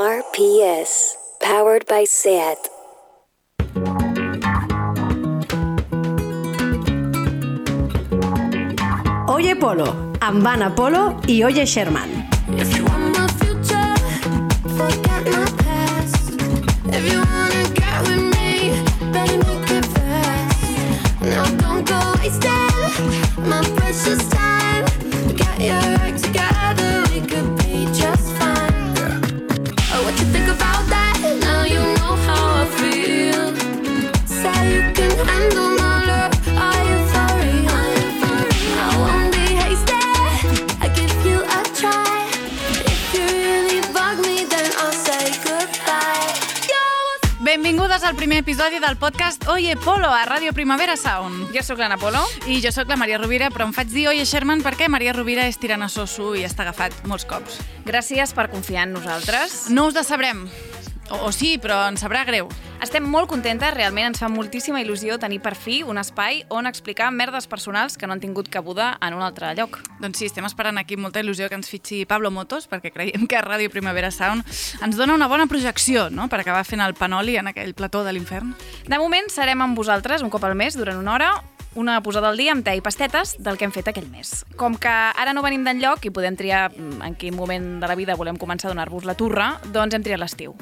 RPS, powered by SAT. Oye Polo, amb Anna Polo i Oye Sherman. If you want my future, primer episodi del podcast Oye Polo a Ràdio Primavera Sound. Jo sóc l'Anna Polo. I jo sóc la Maria Rovira, però em faig dir Oye Sherman perquè Maria Rovira és sosso i està agafat molts cops. Gràcies per confiar en nosaltres. No us decebrem. O, o sí, però ens sabrà greu. Estem molt contentes, realment ens fa moltíssima il·lusió tenir per fi un espai on explicar merdes personals que no han tingut cabuda en un altre lloc. Doncs sí, estem esperant aquí molta il·lusió que ens fitxi Pablo Motos, perquè creiem que Ràdio Primavera Sound ens dona una bona projecció, no?, per acabar fent el panoli en aquell plató de l'infern. De moment serem amb vosaltres un cop al mes durant una hora una posada al dia amb te i pastetes del que hem fet aquell mes. Com que ara no venim d'enlloc i podem triar mm, en quin moment de la vida volem començar a donar-vos la turra, doncs hem triat l'estiu.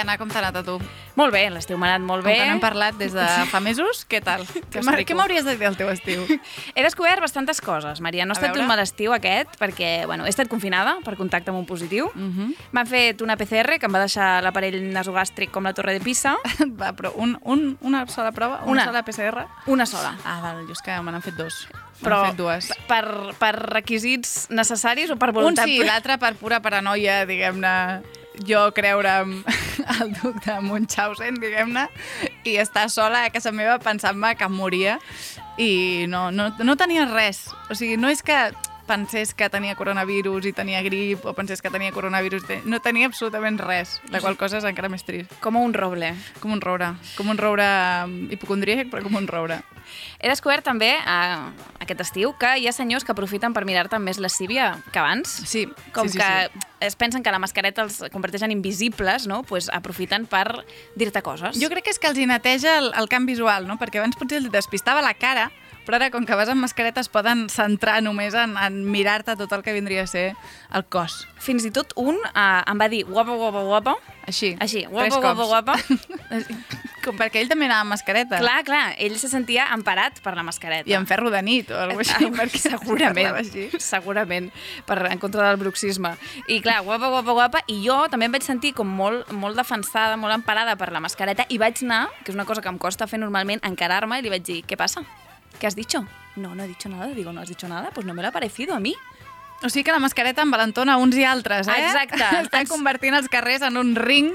Anna, com t'ha anat a tu? Molt bé, l'estiu m'ha anat molt Com bé. que no hem parlat des de fa mesos, què tal? Què m'hauries de dir del teu estiu? He descobert bastantes coses, Maria. No ha estat un mal estiu aquest, perquè bueno, he estat confinada per contacte amb un positiu. Mhm. M'han fet una PCR que em va deixar l'aparell nasogàstric com la torre de Pisa. Va, però un, un, una sola prova? Una, Una. sola PCR? Una sola. Ah, val, jo és que me n'han fet dos. Però fet dues. per, per requisits necessaris o per Un voluntat... sí, l'altre per pura paranoia, diguem-ne, jo creure en el duc de Munchausen, diguem-ne, i estar sola a casa meva pensant-me que moria i no, no, no tenia res. O sigui, no és que pensés que tenia coronavirus i tenia grip o pensés que tenia coronavirus, no tenia absolutament res, la qual cosa és encara més trist. Com un roble. Com un roure, com un roure mm, hipocondríac, però com un roure. He descobert també, eh, aquest estiu, que hi ha senyors que aprofiten per mirar-te més lascívia que abans. Sí, Com sí, sí, que sí. es pensen que la mascareta els converteix en invisibles, no? pues aprofiten per dir-te coses. Jo crec que és que els hi neteja el, el camp visual, no? Perquè abans potser els despistava la cara, però ara, com que vas amb mascareta, es poden centrar només en, en mirar-te tot el que vindria a ser el cos. Fins i tot un eh, em va dir guapa, guapa, guapa. Així. Així, guapa, guapa, guapa. Com perquè ell també anava amb mascareta. clar, clar, ell se sentia emparat per la mascareta. I amb ferro de nit o alguna cosa així. Ah, perquè segurament, així. segurament, per, en contra del bruxisme. I clar, guapa, guapa, guapa, i jo també em vaig sentir com molt, molt defensada, molt emparada per la mascareta, i vaig anar, que és una cosa que em costa fer normalment, encarar-me i li vaig dir, què passa? ¿Qué has dicho? No, no he dicho nada. Digo, ¿no has dicho nada? Pues no me lo ha parecido a mí. O sigui que la mascareta envalentona uns i altres, eh? Exacte. Estan convertint els carrers en un ring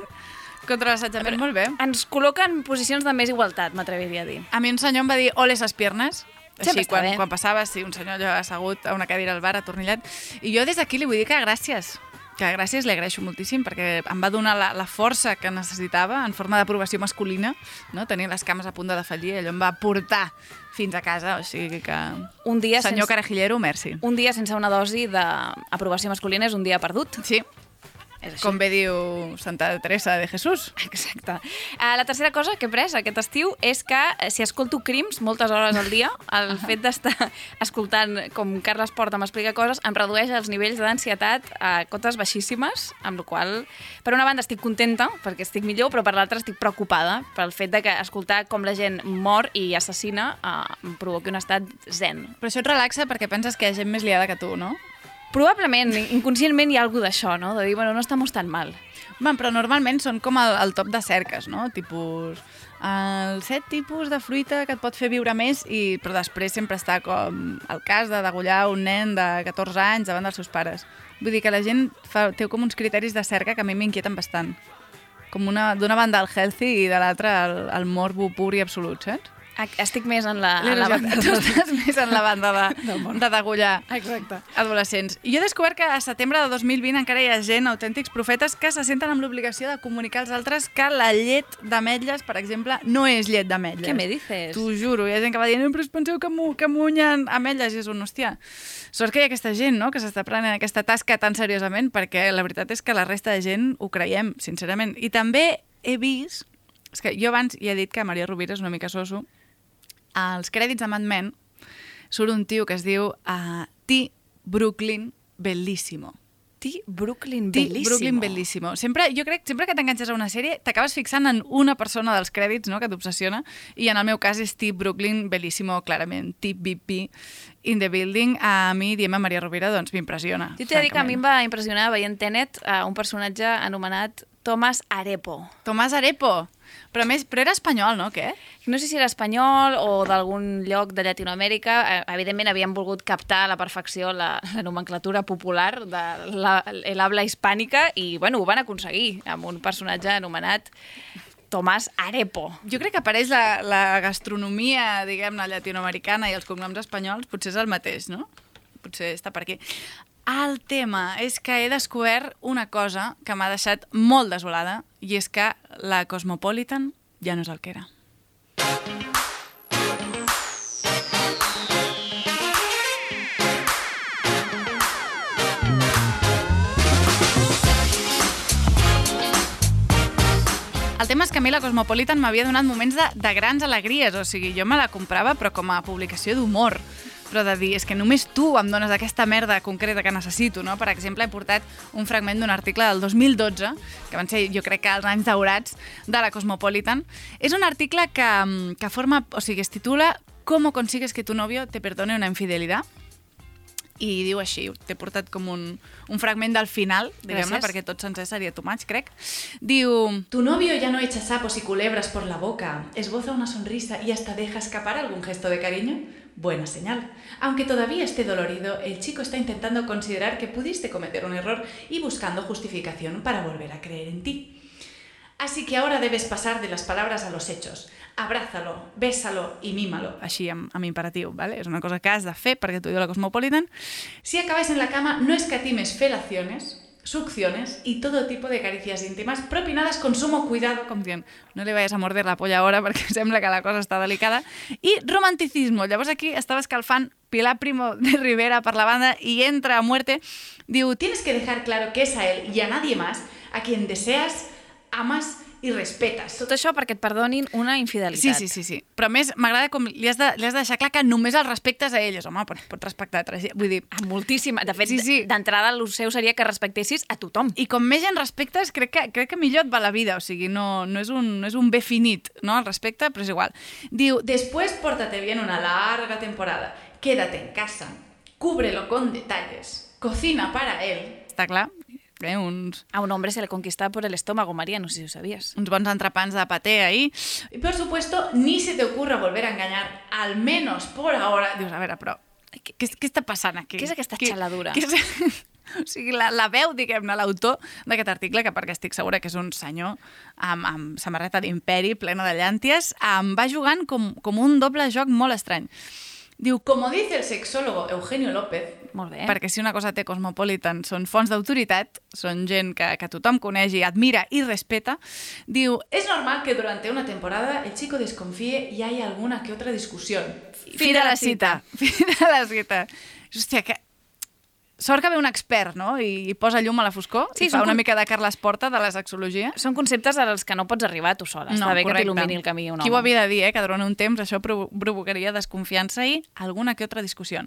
contra l'assetjament. Molt bé. Ens col·loca en posicions de més igualtat, m'atreviria a dir. A mi un senyor em va dir ole ses piernes, Sempre així, quan, bé. quan passava, sí, un senyor allò assegut a una cadira al bar, atornillat. I jo des d'aquí li vull dir que gràcies, que gràcies li agraeixo moltíssim perquè em va donar la, la força que necessitava en forma d'aprovació masculina, no? tenir les cames a punt de defallir, allò em va portar fins a casa, o sigui que... Un dia, Senyor sense, Carajillero, merci. un dia sense una dosi d'aprovació masculina és un dia perdut. Sí. Com bé diu Santa Teresa de Jesús. Exacte. Uh, la tercera cosa que he pres aquest estiu és que eh, si escolto crims moltes hores al dia, el fet d'estar escoltant com Carles Porta m'explica coses em redueix els nivells d'ansietat a cotes baixíssimes, amb la qual per una banda estic contenta perquè estic millor, però per l'altra estic preocupada pel fet de que escoltar com la gent mor i assassina uh, em provoqui un estat zen. Però això et relaxa perquè penses que hi ha gent més liada que tu, no? Probablement, inconscientment hi ha alguna d'això, no? De dir, bueno, no estamos tan mal. Man, però normalment són com el, el top de cerques, no? Tipus, el set tipus de fruita que et pot fer viure més, i, però després sempre està com el cas de degullar un nen de 14 anys davant dels seus pares. Vull dir que la gent fa, té com uns criteris de cerca que a mi m'inquieten bastant. Com una- d'una banda el healthy i de l'altra el, el morbo pur i absolut, saps? Estic més en la, en la banda. Tu estàs més en la banda de, de degullar Exacte. adolescents. I jo he descobert que a setembre de 2020 encara hi ha gent, autèntics profetes, que se senten amb l'obligació de comunicar als altres que la llet d'ametlles, per exemple, no és llet d'ametlles. Què me dices? T'ho juro, hi ha gent que va dient, "Eh, però penseu que, mu que munyen ametlles, i és un, hòstia, sort que hi ha aquesta gent, no?, que s'està prenent aquesta tasca tan seriosament, perquè la veritat és que la resta de gent ho creiem, sincerament. I també he vist, és que jo abans ja he dit que Maria Rovira és una mica soso, als crèdits de Mad Men surt un tio que es diu uh, T. Brooklyn Bellissimo. Ti Brooklyn T. Brooklyn Bellissimo. Sempre, jo crec, sempre que t'enganxes a una sèrie, t'acabes fixant en una persona dels crèdits, no?, que t'obsessiona, i en el meu cas és T. Brooklyn Bellissimo, clarament, T. BP in the building. A mi, diem a Maria Rovira, doncs m'impressiona. Jo t'he de dir que a mi em va impressionar veient Tenet uh, un personatge anomenat Thomas Arepo. Tomàs Arepo. Però, més, però era espanyol, no? Què? No sé si era espanyol o d'algun lloc de Llatinoamèrica. Eh, Evidentment havien volgut captar a la perfecció la, la nomenclatura popular de la- l'habla hispànica i, bueno, ho van aconseguir amb un personatge anomenat Tomàs Arepo. Jo crec que apareix la, la gastronomia, diguem-ne, llatinoamericana i els cognoms espanyols, potser és el mateix, no? Potser està per aquí. El tema és que he descobert una cosa que m'ha deixat molt desolada i és que la Cosmopolitan ja no és el que era. El tema és que a mi la Cosmopolitan m'havia donat moments de, de grans alegries, o sigui, jo me la comprava però com a publicació d'humor, però de dir, és que només tu em dones aquesta merda concreta que necessito, no? Per exemple, he portat un fragment d'un article del 2012, que van ser, jo crec que els anys daurats de la Cosmopolitan. És un article que, mm, que forma, o sigui, es titula ¿Cómo consigues que tu novio te perdone una infidelidad? i diu així, t'he portat com un, un fragment del final, diguem-ne, perquè tot sencer seria too much, crec. Diu... Tu novio ya no echa sapos y culebras por la boca, esboza una sonrisa y hasta deja escapar algún gesto de cariño. Buena señal. Aunque todavía esté dolorido, el chico está intentando considerar que pudiste cometer un error y buscando justificación para volver a creer en ti. Así que ahora debes pasar de las palabras a los hechos. Abrázalo, bésalo y mímalo. Així, amb, amb imperatiu, ¿vale? És una cosa que has de fer perquè t'ho diu la Cosmopolitan. Si acabáis en la cama, no escatimes felaciones, succiones y todo tipo de caricias íntimas propinadas con sumo cuidado, com dient, no li vayas a morder la polla ara perquè sembla que la cosa està delicada. I romanticismo. Llavors aquí estava escalfant Pilar Primo de Rivera per la banda i entra a muerte. Diu, tienes que dejar claro que es a él y a nadie más a quien deseas, amas i respetas. Tot això perquè et perdonin una infidelitat. Sí, sí, sí, sí. Però a més, m'agrada com li has, de, li has de deixar clar que només el respectes a elles. Home, pots, pots respectar altra gent. Vull dir, Ah, Moltíssima. De fet, Sí, sí. d'entrada el seu seria que respectessis a tothom. i com més gent respectes, crec que, crec que millor et va la vida. O sigui, no, no, és un, no és un bé finit, no?, el respecte, però és igual. Diu, después pórtate bien una larga temporada. Quédate en casa. Cúbrelo con detalles. Cocina para él. Està clar? Eh, uns, A un hombre se le conquista por el estómago, María, no sé si ho sabies. uns bons entrepans de paté ahí. Y por supuesto, ni se te ocurra volver a engañar, al menos por ahora. Dius, a veure, però què, què, què està passant aquí? Què és aquesta Què- xaladura? Què és... O sigui, la, la veu, diguem-ne, l'autor d'aquest article, que perquè estic segura que és un senyor amb, amb samarreta d'imperi plena de llànties, em va jugant com, com un doble joc molt estrany. Diu, como dice el sexólogo Eugenio López, Molt bé. perquè si una cosa té Cosmopolitan són fonts d'autoritat, són gent que, que tothom coneix i admira i respeta, diu, es normal que durante una temporada el chico desconfíe y haya alguna que otra discusión. Fi de la cita. Fi de la cita. Hòstia, que... Sort que ve un expert, no? I, i posa llum a la foscor Sí, i fa una con- mica de Carles Porta de la sexologia. Són conceptes als que no pots arribar tu sola. Està bé que t'il·lumini el camí un home. Qui ho havia de dir, eh? que durant un temps això provo- provocaria desconfiança i alguna que otra discussió.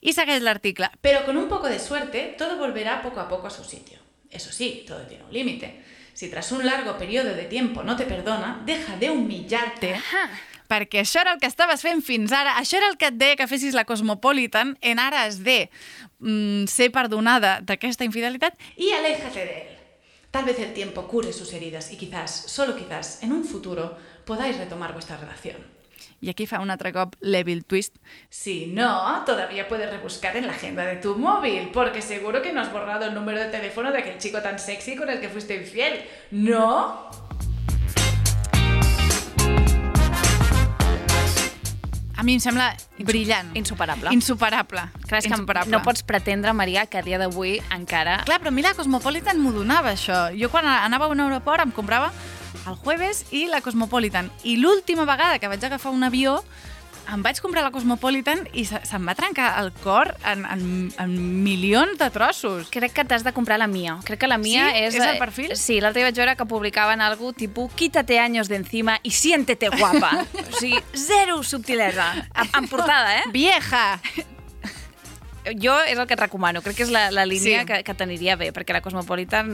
I segueix l'article. Pero con un poco de suerte, todo volverá poco a poco a su sitio. Eso sí, todo tiene un límite. Si tras un largo periodo de tiempo no te perdona, deja de humillarte. Perquè això era el que estaves fent fins ara, això era el que et deia que fessis la Cosmopolitan en ares de mm, ser perdonada d'aquesta infidelitat i aléjate de él. Tal vez el tiempo cure sus heridas y quizás, solo quizás, en un futuro podáis retomar vuestra relación. Y aquí fa un altre cop l'Evil Twist. Si no, todavía puedes rebuscar en la agenda de tu móvil, porque seguro que no has borrado el número de teléfono de aquel chico tan sexy con el que fuiste infiel, ¿no? A mi em sembla brillant. Insuperable. Insuperable. Clar, és que Insuperable. no pots pretendre, Maria, que a dia d'avui encara... Clar, però a mi la Cosmopolitan m'ho donava, això. Jo quan anava a un aeroport em comprava el jueves i la Cosmopolitan. I l'última vegada que vaig agafar un avió em vaig comprar la Cosmopolitan i se, se'm va trencar el cor en, en, en milions de trossos. Crec que t'has de comprar la mia. Crec que la mia Sí? és... És el perfil? Sí, l'altre dia vaig veure que publicaven algo tipus quítate años de encima y siéntete guapa. o sigui, zero subtilesa. En, en portada, eh? Vieja! Jo és el que et recomano. Crec que és la, la línia Sí. que, que t'aniria bé, perquè la Cosmopolitan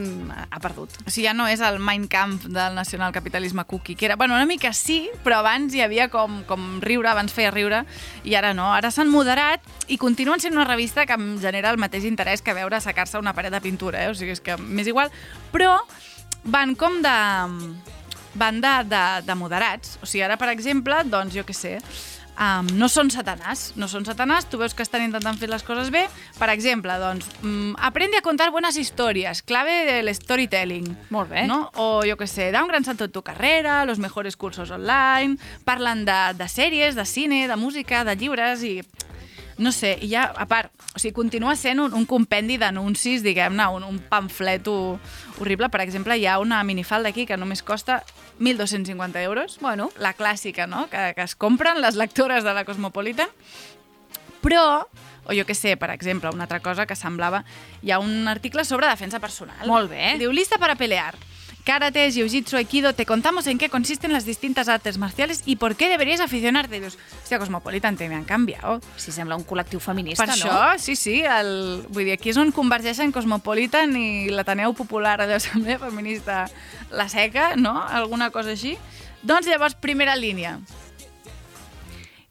ha perdut. O sigui, ja no és el Mein Kampf del nacionalcapitalisme cookie, que era, bueno, una mica sí, però abans hi havia com, com riure, abans feia riure, i ara no. Ara s'han moderat i continuen sent una revista que em genera el mateix interès que veure assecar-se una paret de pintura, eh? O sigui, és que m'és igual. Però van com de... van de, de, de moderats. O sigui, ara, per exemple, doncs, jo què sé, um, no són satanàs, no són satanàs, tu veus que estan intentant fer les coses bé. Per exemple, doncs, um, aprende a contar buenas historias, clave del storytelling. Molt bé. No? O jo què sé, da un gran salto en tu carrera, los mejores cursos online, parlen de, de sèries, de cine, de música, de llibres i no sé, i ja, a part, o sigui, continua sent un, un compendi d'anuncis, diguem-ne, un, un pamflet ho- horrible. Per exemple, hi ha una minifalda aquí que només costa 1.250 euros. Bueno. La clàssica, no?, que, que es compren les lectores de la Cosmopolitan. Però, o jo què sé, per exemple, una altra cosa que semblava... Hi ha un article sobre defensa personal. Molt bé. Diu, lista para pelear. Karate, jiu-jitsu, aikido, te contamos en qué consisten las distintas artes marciales y por qué deberías aficionarte. Dius, hòstia, Cosmopolitan, te me han canviat. Si sembla un col·lectiu feminista, Per no? això, sí, sí, el, vull dir, aquí és on convergeixen Cosmopolitan i l'Ateneu Popular, allò Assemblea Feminista, la seca, no? Alguna cosa així. Doncs llavors, primera línia.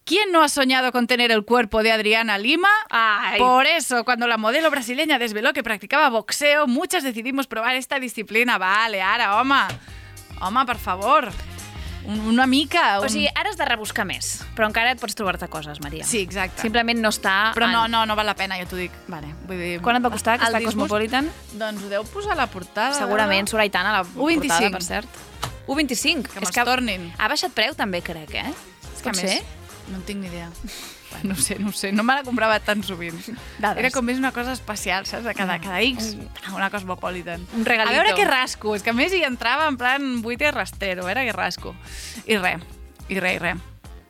¿Quién no ha soñado con tener el cuerpo de Adriana Lima? Ay. Por eso, cuando la modelo brasileña desveló que practicaba boxeo, muchas decidimos probar esta disciplina. Vale, ara, home. Home, per favor. Un- Una mica. Un... O sigui, ara has de rebuscar més, però encara et pots trobar-te coses, Maria. Sí, exacte. Simplement no està... Però no, en- no, no val la pena, jo t'ho dic. Vale. Vull dir, Quan et va costar aquesta Cosmopolitan? Doncs ho deu posar a la portada. Segurament surt Aitana a la 1,25. portada, per cert. 1,25. Que me'ls tornin. Ha baixat preu també, crec, eh? És que Pot més, ser? No en tinc ni idea. Bueno, no sé, no sé. No me la comprava tan sovint. Dades. Era com més una cosa especial, saps? De cada, cada X, una Cosmopolitan. Un regalito. A veure què rasco. És que a més hi entrava en plan buite rastero. Era que rasco. I res. I res, i res.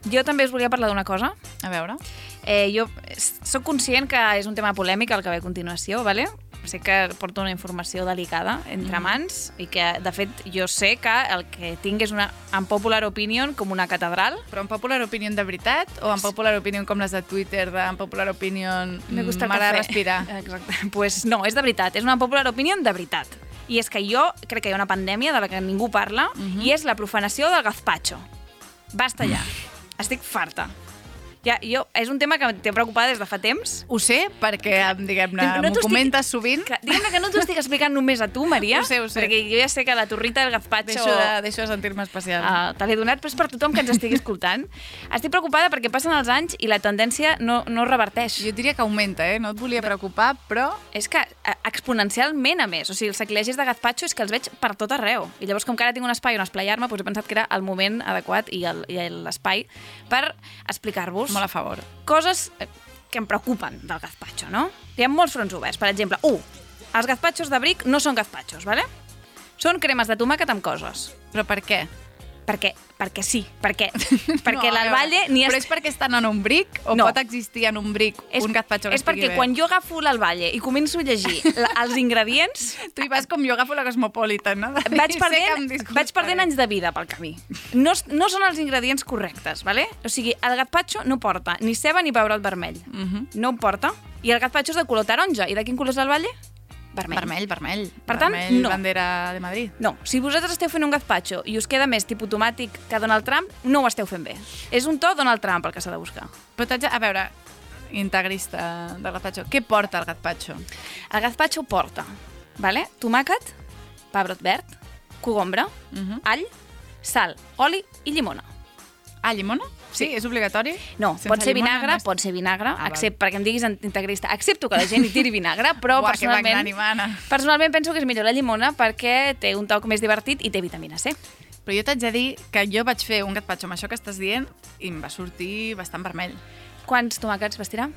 Jo també us volia parlar d'una cosa. A veure. Eh, jo sóc conscient que és un tema polèmic el que ve a continuació, ¿vale? Sé que porto una informació delicada entre mans i que, de fet, jo sé que el que tinc és una unpopular opinion com una catedral. Però en popular opinion de veritat o en popular opinion com les de Twitter, de en popular opinion Me gusta el m'agrada respirar? Exacte. Pues no, és de veritat. És una popular opinion de veritat. I és que jo crec que hi ha una pandèmia de la que ningú parla i és la profanació del gazpacho. Basta ja. Estic farta. Ja, jo, és un tema que em té preocupada des de fa temps. Ho sé, perquè, diguem-ne, No- m'ho comentes sovint. Que, diguem que no t'ho estic explicant només a tu, Maria. Ho sé, ho sé. Perquè jo ja sé que la torrita del gazpacho... Deixo de, deixo de sentir-me especial. Uh, te l'he donat, però és per tothom que ens estigui escoltant. Estic preocupada perquè passen els anys i la tendència no, no reverteix. Jo diria que augmenta, eh? No et volia preocupar, però... És que eh, exponencialment, a més. O sigui, els sacrillegis de gazpacho és que els veig per tot arreu. I llavors, com que ara tinc un espai on esplayar-me, doncs he pensat que era el moment adequat el- i l'espai per explicar-vos Molt a favor. coses eh, que em preocupen del gazpacho, no? Hi ha molts fronts oberts. Per exemple, 1. Els gazpachos de bric no són gazpachos, ¿vale? Són cremes de tomàquet amb coses. Però per què? Perquè, perquè sí, perquè, perquè No, l'alballe ni Però es... és perquè estan en un bric o No. pot existir en un bric un gazpacho que és perquè bé? quan jo agafo l'alballe i començo a llegir la, els ingredients, Tu hi vas com jo agafo la Cosmopolitan, no? vaig em perdent, vaig perdent anys de vida pel camí. No, no són els ingredients correctes, ¿vale? O sigui, el gazpacho no porta ni ceba ni pebrot vermell. Mhm. No en porta. I el gazpacho és de color taronja. I de quin color és l'alballe? Vermell. Vermell, vermell. Per tant, vermell, no. bandera de Madrid. No, si vosaltres esteu fent un gazpacho i us queda més tipus tomàtic que Donald Trump, no ho esteu fent bé. És un to Donald Trump el que s'ha de buscar. Però a veure, integrista del gazpacho, què porta el gazpacho? El gazpacho porta, vale? tomàquet, pebrot verd, cogombra, Mhm. all, sal, oli i llimona. Ah, llimona? Sí, és obligatori? No, Sense pot ser vinagre, no pot ser vinagre, val. accept, perquè em diguis integrista. Accepto que la gent hi tiri vinagre, però que personalment, personalment penso que és millor la llimona perquè té un toc més divertit i té vitamina C. Però jo t'haig de dir que jo vaig fer un gazpacho amb això que estàs dient i em va sortir bastant vermell. Quants tomàquets vas tirar?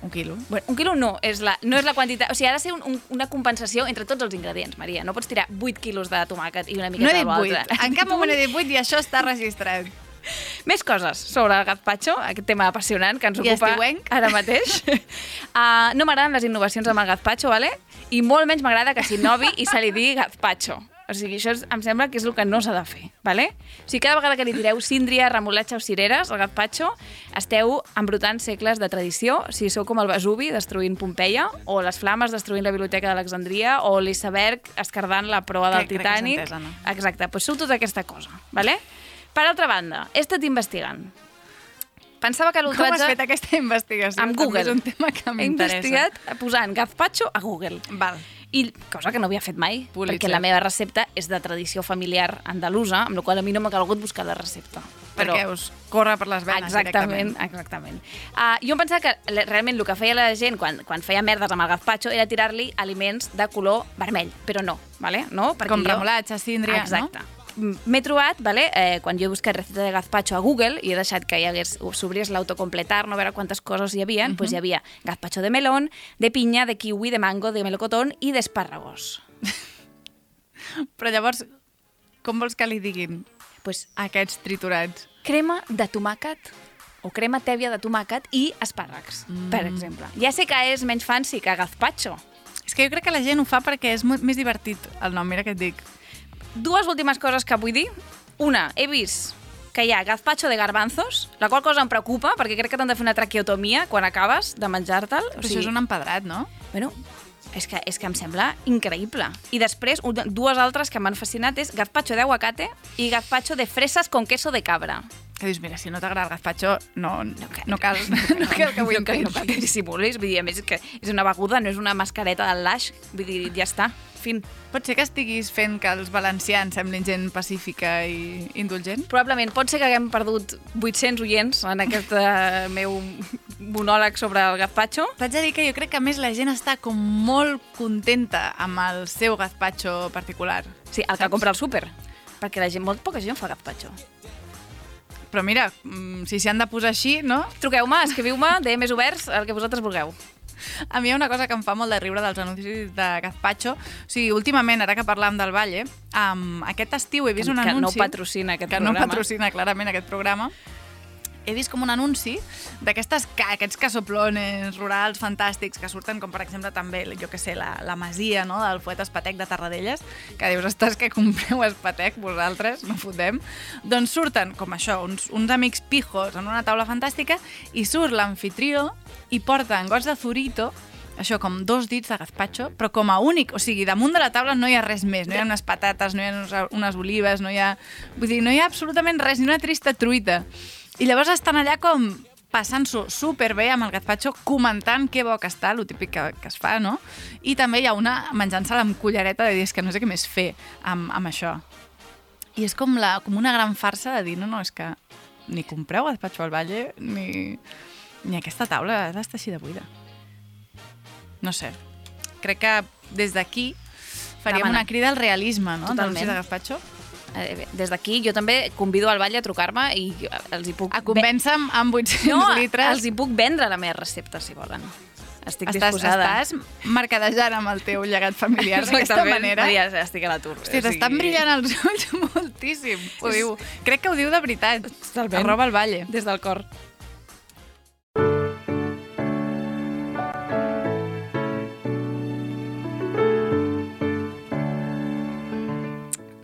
Un quilo. Bueno, un quilo no és, la, no és la quantitat... O sigui, ha de ser un, un, una compensació entre tots els ingredients, Maria. No pots tirar 8 quilos de tomàquet i una No miqueta he dit de 8. l'altre. En cap moment he dit 8 i això està registrat. Més coses sobre el gazpacho, aquest tema apassionant que ens I ocupa estiuenc. ara mateix. uh, no m'agraden les innovacions amb el gazpacho, vale? i molt menys m'agrada que s'innovi i se li digui gazpacho. O sigui, això és, em sembla que és el que no s'ha de fer, vale? O sigui, cada vegada que li tireu síndria, remolatxa o cireres al gazpacho, esteu embrutant segles de tradició. O sigui, sou com el Vesuvi destruint Pompeia, o les flames destruint la Biblioteca d'Alexandria, o l'iceberg escardant la proa del Crec- crec que Titanic. entesa, no? Exacte, doncs sou tota aquesta cosa, vale? Per altra banda, he estat investigant. Pensava que Com has l'ultratge... fet aquesta investigació? Amb També Google. És un tema que He m'interessa. investigat posant gazpacho a Google. Val. I cosa que no havia fet mai, Pulitzer. perquè la meva recepta és de tradició familiar andalusa, amb la qual a mi no m'ha calgut buscar la recepta. Perquè us corre per les venes Exactament, directament. exactament. Uh, jo em pensava que realment el que feia la gent quan, quan feia merdes amb el gazpacho era tirar-li aliments de color vermell, però no, vale? no? Perquè Com remolatxa, síndria, Exacte. no? M'he trobat, vale, eh, quan jo he buscat recepta de gazpacho a Google i he deixat que hi hagués, s'obrís l'autocompletar, no veure quantes coses hi havia, uh -huh. pues hi havia gazpacho de melón, de pinya, de kiwi, de mango, de melocotón i d'espàrragos. Però llavors, com vols que li diguin Pues, aquests triturats? crema de tomàquet o crema tèbia de tomàquet i espàrrecs, mm. per exemple. Ja sé que és menys fancy que gazpacho. És que jo crec que la gent ho fa perquè és més divertit el nom, mira què et dic. Dues últimes coses que vull dir. Una, he vist que hi ha gazpacho de garbanzos, la qual cosa em preocupa, perquè crec que t'han de fer una traqueotomia quan acabes de menjar-te'l. Però això és un empedrat, no? Bueno, és que, és que em sembla increïble. I després, dues altres que m'han fascinat és gazpacho de aguacate i gazpacho de fresas con queso de cabra. Que dius, mira, si no t'agrada el gazpacho, no, no, cal- no cal, no cal que ho no, cal intentis. que dissimulis. Vull dir, a més, és que és una beguda, no és una mascareta del laix. Vull dir, ja està, fin. Pot ser que estiguis fent que els valencians semblin gent pacífica i indulgent? Probablement, pot ser que haguem perdut 800 oients en aquest eh, meu monòleg sobre el gazpacho. T'haig de dir que jo crec que a més la gent està com molt contenta amb el seu gazpacho particular. Sí, el que Saps? compra al súper. Perquè la gent, molt poca gent fa gazpacho. Però mira, mm, si s'hi han de posar així, no? Truqueu-me, escriviu-me, DMs oberts, el que vosaltres vulgueu. A mi hi ha una cosa que em fa molt de riure dels anuncis de gazpacho. O sigui, últimament, ara que parlàvem del Valle, um, aquest estiu he vist Que- un que no anunci... patrocina aquest que programa. no patrocina clarament aquest programa. He vist com un anunci d'aquestes ca- aquests casoplones rurals fantàstics que surten, com per exemple també, jo que sé, la, la masia no? del poeta Espatec de Tarradellas, que dius, estàs que compreu Espatec vosaltres, no fotem. Doncs surten, com això, uns, uns amics pijos en una taula fantàstica i surt l'anfitrió i porta en gots de zurito això, com dos dits de gazpacho, però com a únic, o sigui, damunt de la taula no hi ha res més, no hi ha unes patates, no hi ha unes olives, no hi ha... Vull dir, no hi ha absolutament res, ni una trista truita. I llavors estan allà com passant-s'ho superbé amb el gazpacho, comentant que bo que està, el típic que, que es fa, no? I també hi ha una menjant-se-la amb cullereta de dir, és que no sé què més fer amb, amb això. I és com, la, com una gran farsa de dir, no, no, és que ni compreu gazpacho al Valle, ni, ni aquesta taula ha d'estar així de buida. No sé. Crec que des d'aquí faríem Demana. una crida al realisme, no? Totalment. De gazpacho. Eh, Des d'aquí jo també convido al Valle a trucar-me i els hi puc... A convèncer-me amb 800 no, litres. els hi puc vendre la meva recepta, si volen. Estic Estàs, disposada. estàs mercadejant amb el teu llegat familiar d'aquesta manera. Maria, estic a l'atur. Hosti, t'estan brillant els ulls moltíssim. Ho diu. Crec que ho diu de veritat. Totalment. Arroba al Valle. Des del cor.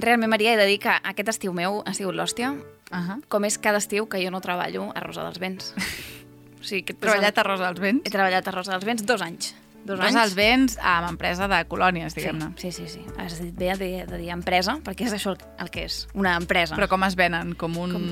Realment, Maria, he de dir que aquest estiu meu ha sigut l'hòstia, Uh -huh. com és cada estiu que jo no treballo a Rosa dels Vents. O sigui, que He treballat a Rosa dels Vents. He treballat a Rosa dels Vents dos anys. Dos Rosa anys. dels Vents amb empresa de colònies, diguem-ne. Sí, sí, sí. Has dit bé de, de dir empresa, perquè és això el que és, una empresa. Però com es venen? Com un... Com...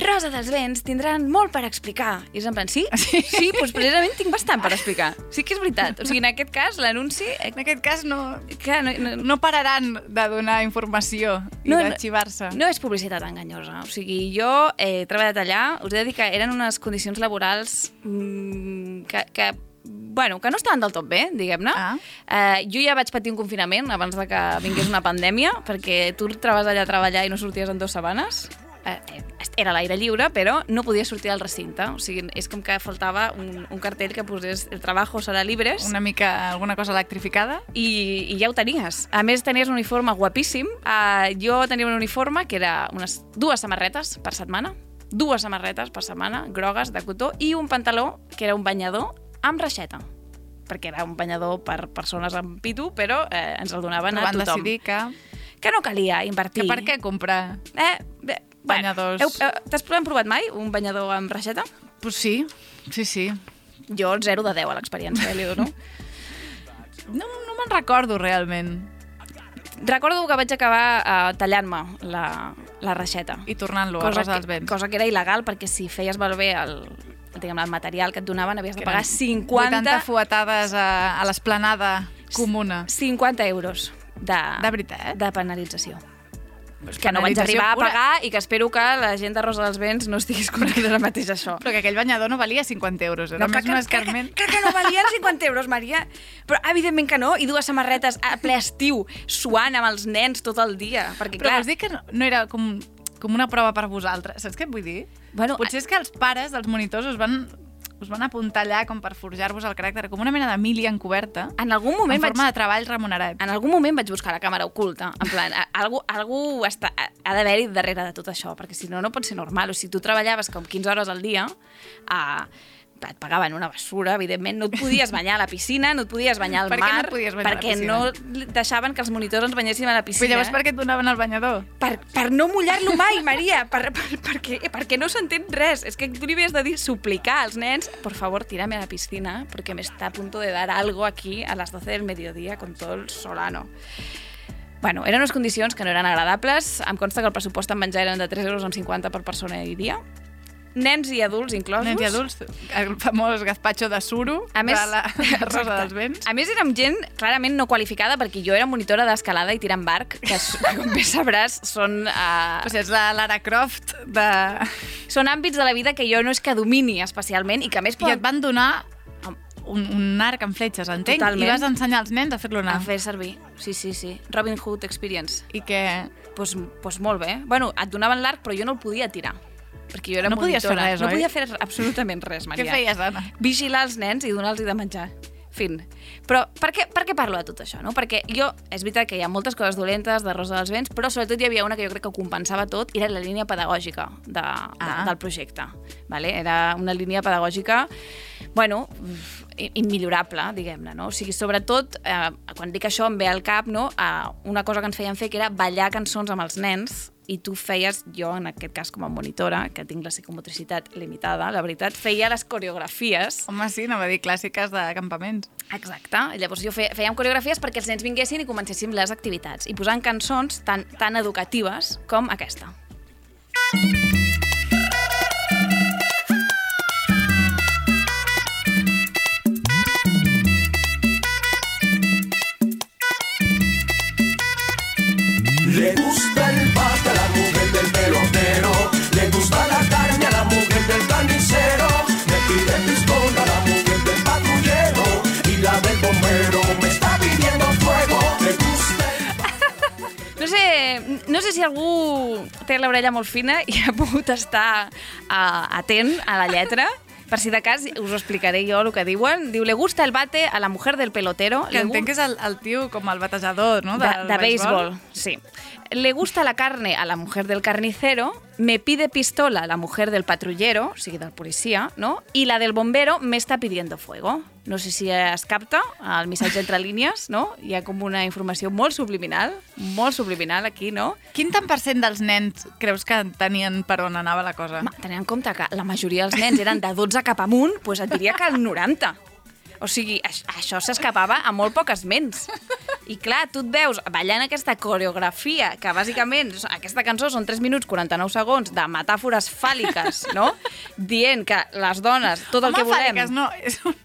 Rosa dels Vents tindran molt per explicar. I és en plan, sí? Sí, sí doncs precisament tinc bastant per explicar. Sí que és veritat. O sigui, en aquest cas, l'anunci... eh, En aquest cas no, Que no, no, no pararan de donar informació i No, no. de xivar-se. no és publicitat enganyosa. O sigui, jo he treballat allà, us he de dir que eren unes condicions laborals mm, que, que bueno, que no estaven del tot bé, diguem-ne. Ah. Eh, jo ja vaig patir un confinament abans de que vingués una pandèmia, perquè tu traves allà a treballar i no sorties en dues setmanes. Eh, eh, era l'aire lliure, però no podies sortir al recinte. O sigui, és com que faltava un, un cartell que posés el trabajo serà libres Una mica, alguna cosa electrificada. i, i ja ho tenies. A més, tenies un uniforme guapíssim. Uh, jo tenia un uniforme que era unes dues samarretes per setmana, dues samarretes per setmana, grogues, de cotó, i un pantaló que era un banyador amb reixeta perquè era un banyador per persones amb pitu, però eh, ens el donaven Però a van tothom. decidir que... Que no calia invertir. que per què comprar? Eh, bé, Banyadors. Bueno, heu- heu- T'has provat mai un banyador amb reixeta? Pues sí, sí, sí. Jo el 0 de 10 a l'experiència, eh, li dono. No, no me'n recordo realment. Recordo que vaig acabar uh, tallant-me la, la reixeta. I tornant-lo a cosa que, Vents. cosa que era il·legal perquè si feies malbé el, diguem, el material que et donaven havies de Que pagar eren 50, 80 fuetades a, a l'esplanada comuna. 50 euros de, De veritat? de penalització. Que no vaig arribar a pura. pagar i que espero que la gent de Rosa dels Vents no estiguis cobrant ara mateix això. Però que aquell banyador no valia 50 euros, era no, més un escarment. Que, que, que no valien 50 euros, Maria. Però evidentment que no. I dues samarretes a ple estiu, suant amb els nens tot el dia. Perquè, Però clar, vols dir que no, no era com, com una prova per vosaltres? Saps què et vull dir? Bueno, Potser és que els pares dels monitors us van, us van apuntar allà com per forjar-vos el caràcter, com una mena de mili encoberta, en algun moment en forma vaig... de treball remunerat. En algun moment vaig buscar la càmera oculta, en plan, algú, algú està, ha d'haver-hi darrere de tot això, perquè si no, no pot ser normal. O sigui, tu treballaves com 15 hores al dia, a, et pagaven una bessura, evidentment, no et podies banyar a la piscina, no et podies banyar al Per no mar, podies banyar perquè no deixaven que els monitors ens banyéssim a la piscina. Però llavors per què et donaven el banyador? per, per no mullar-lo mai, Maria, per, per, perquè, perquè no s'entén res. És que tu li havies de dir, suplicar als nens, por favor, tírame a la piscina, porque me está a punto de dar algo aquí a las 12 del mediodía con todo el solano. Bueno, eren unes condicions que no eren agradables. Em consta que el pressupost en menjar eren de 3,50 euros per persona i dia. Nens i adults inclosos. Nens i adults, el famós gazpacho de suro A més, de la de Rosa Exacte. dels Vents. A més, érem gent clarament no qualificada perquè jo era monitora d'escalada i tirant barc, que, com bé sabràs, són... Uh, O sigui, ets la Lara Croft de... són àmbits de la vida que jo no és que domini especialment i que a més I et van donar un, un arc amb fletxes, entenc? Totalment. I vas ensenyar als nens a fer-lo anar. a fer servir. Sí, sí, sí. Robin Hood Experience. I que... Pues, pues molt bé. Bueno, et donaven l'arc, però jo no el podia tirar. Perquè jo era No podies fer monitora. res, No oi? podia fer absolutament res, Maria. Què feies, Anna? Vigilar els nens i donar-los de menjar. Fin. Però per què, per què parlo de tot això? No? Perquè jo, és veritat que hi ha moltes coses dolentes de Rosa dels Vents, però sobretot hi havia una que jo crec que ho compensava tot, i era la línia pedagògica de, de, Ah. del projecte. Vale? Era una línia pedagògica, bueno, immillorable, diguem-ne. No? O sigui, sobretot, eh, quan dic això em ve al cap no? eh, una cosa que ens feien fer, que era ballar cançons amb els nens, i tu feies, jo en aquest cas com a monitora, que tinc la psicomotricitat limitada, la veritat, feia les coreografies Home, sí, anava a dir clàssiques de campaments. Exacte. Llavors jo fe, fèiem coreografies perquè els nens vinguessin i comencéssim les activitats i posant cançons tan, tan educatives com aquesta. Le si algú té l'orella molt fina i ha pogut estar uh, atent a la lletra, per si de cas us ho explicaré jo el que diuen. Diu, le gusta el bate a la mujer del pelotero. Que entenc que és el, el tio com el batejador, no? de, Del de béisbol, sí. Le gusta la carne a la mujer del carnicero, me pide pistola la mujer del patrullero, o sigui, del policia, no? I la del bombero me està pidiendo fuego. No sé si es capta el missatge entre línies, no? Hi ha com una informació molt subliminal, molt subliminal aquí, no? Quin tant per cent dels nens creus que tenien per on anava la cosa? Home, tenint en compte que la majoria dels nens eren de 12 cap amunt, doncs et diria que el 90. O sigui, aix- això s'escapava a molt poques ments. I clar, tu et veus ballant aquesta coreografia, que bàsicament aquesta cançó són 3 minuts 49 segons de metàfores fàl·liques, no? Dient que les dones, tot el Home, que volem... fàl·liques, no, és un,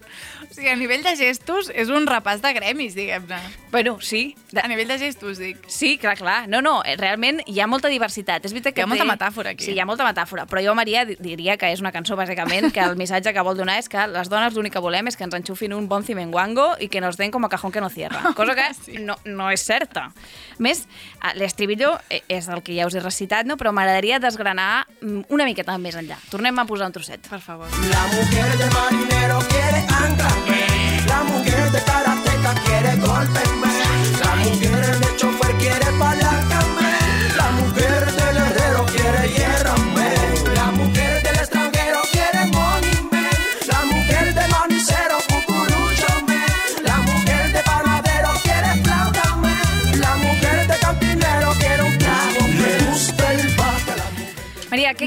O sigui, a nivell de gestos és un repàs de gremis, diguem-ne. Bueno, sí. De... A nivell de gestos, dic. Sí, clar, clar. No, no, eh, realment hi ha molta diversitat. És veritat que Hi ha molta té- metàfora aquí. Sí, hi ha molta metàfora. Però jo, Maria, di- diria que és una cançó, bàsicament, que el missatge que vol donar és que les dones l'únic que volem és que ens enxufin un bon cimenguango i que nos den com a cajón que no cierra. Cosa que no, no és certa. A Més, l'estribillo eh, és el que ja us he recitat, no? però m'agradaria desgranar mm, una miqueta més enllà. Tornem a posar un trosset. Per favor. La mujer del marinero quiere anclarme. La mujer de karateca quiere golpearme. La mujer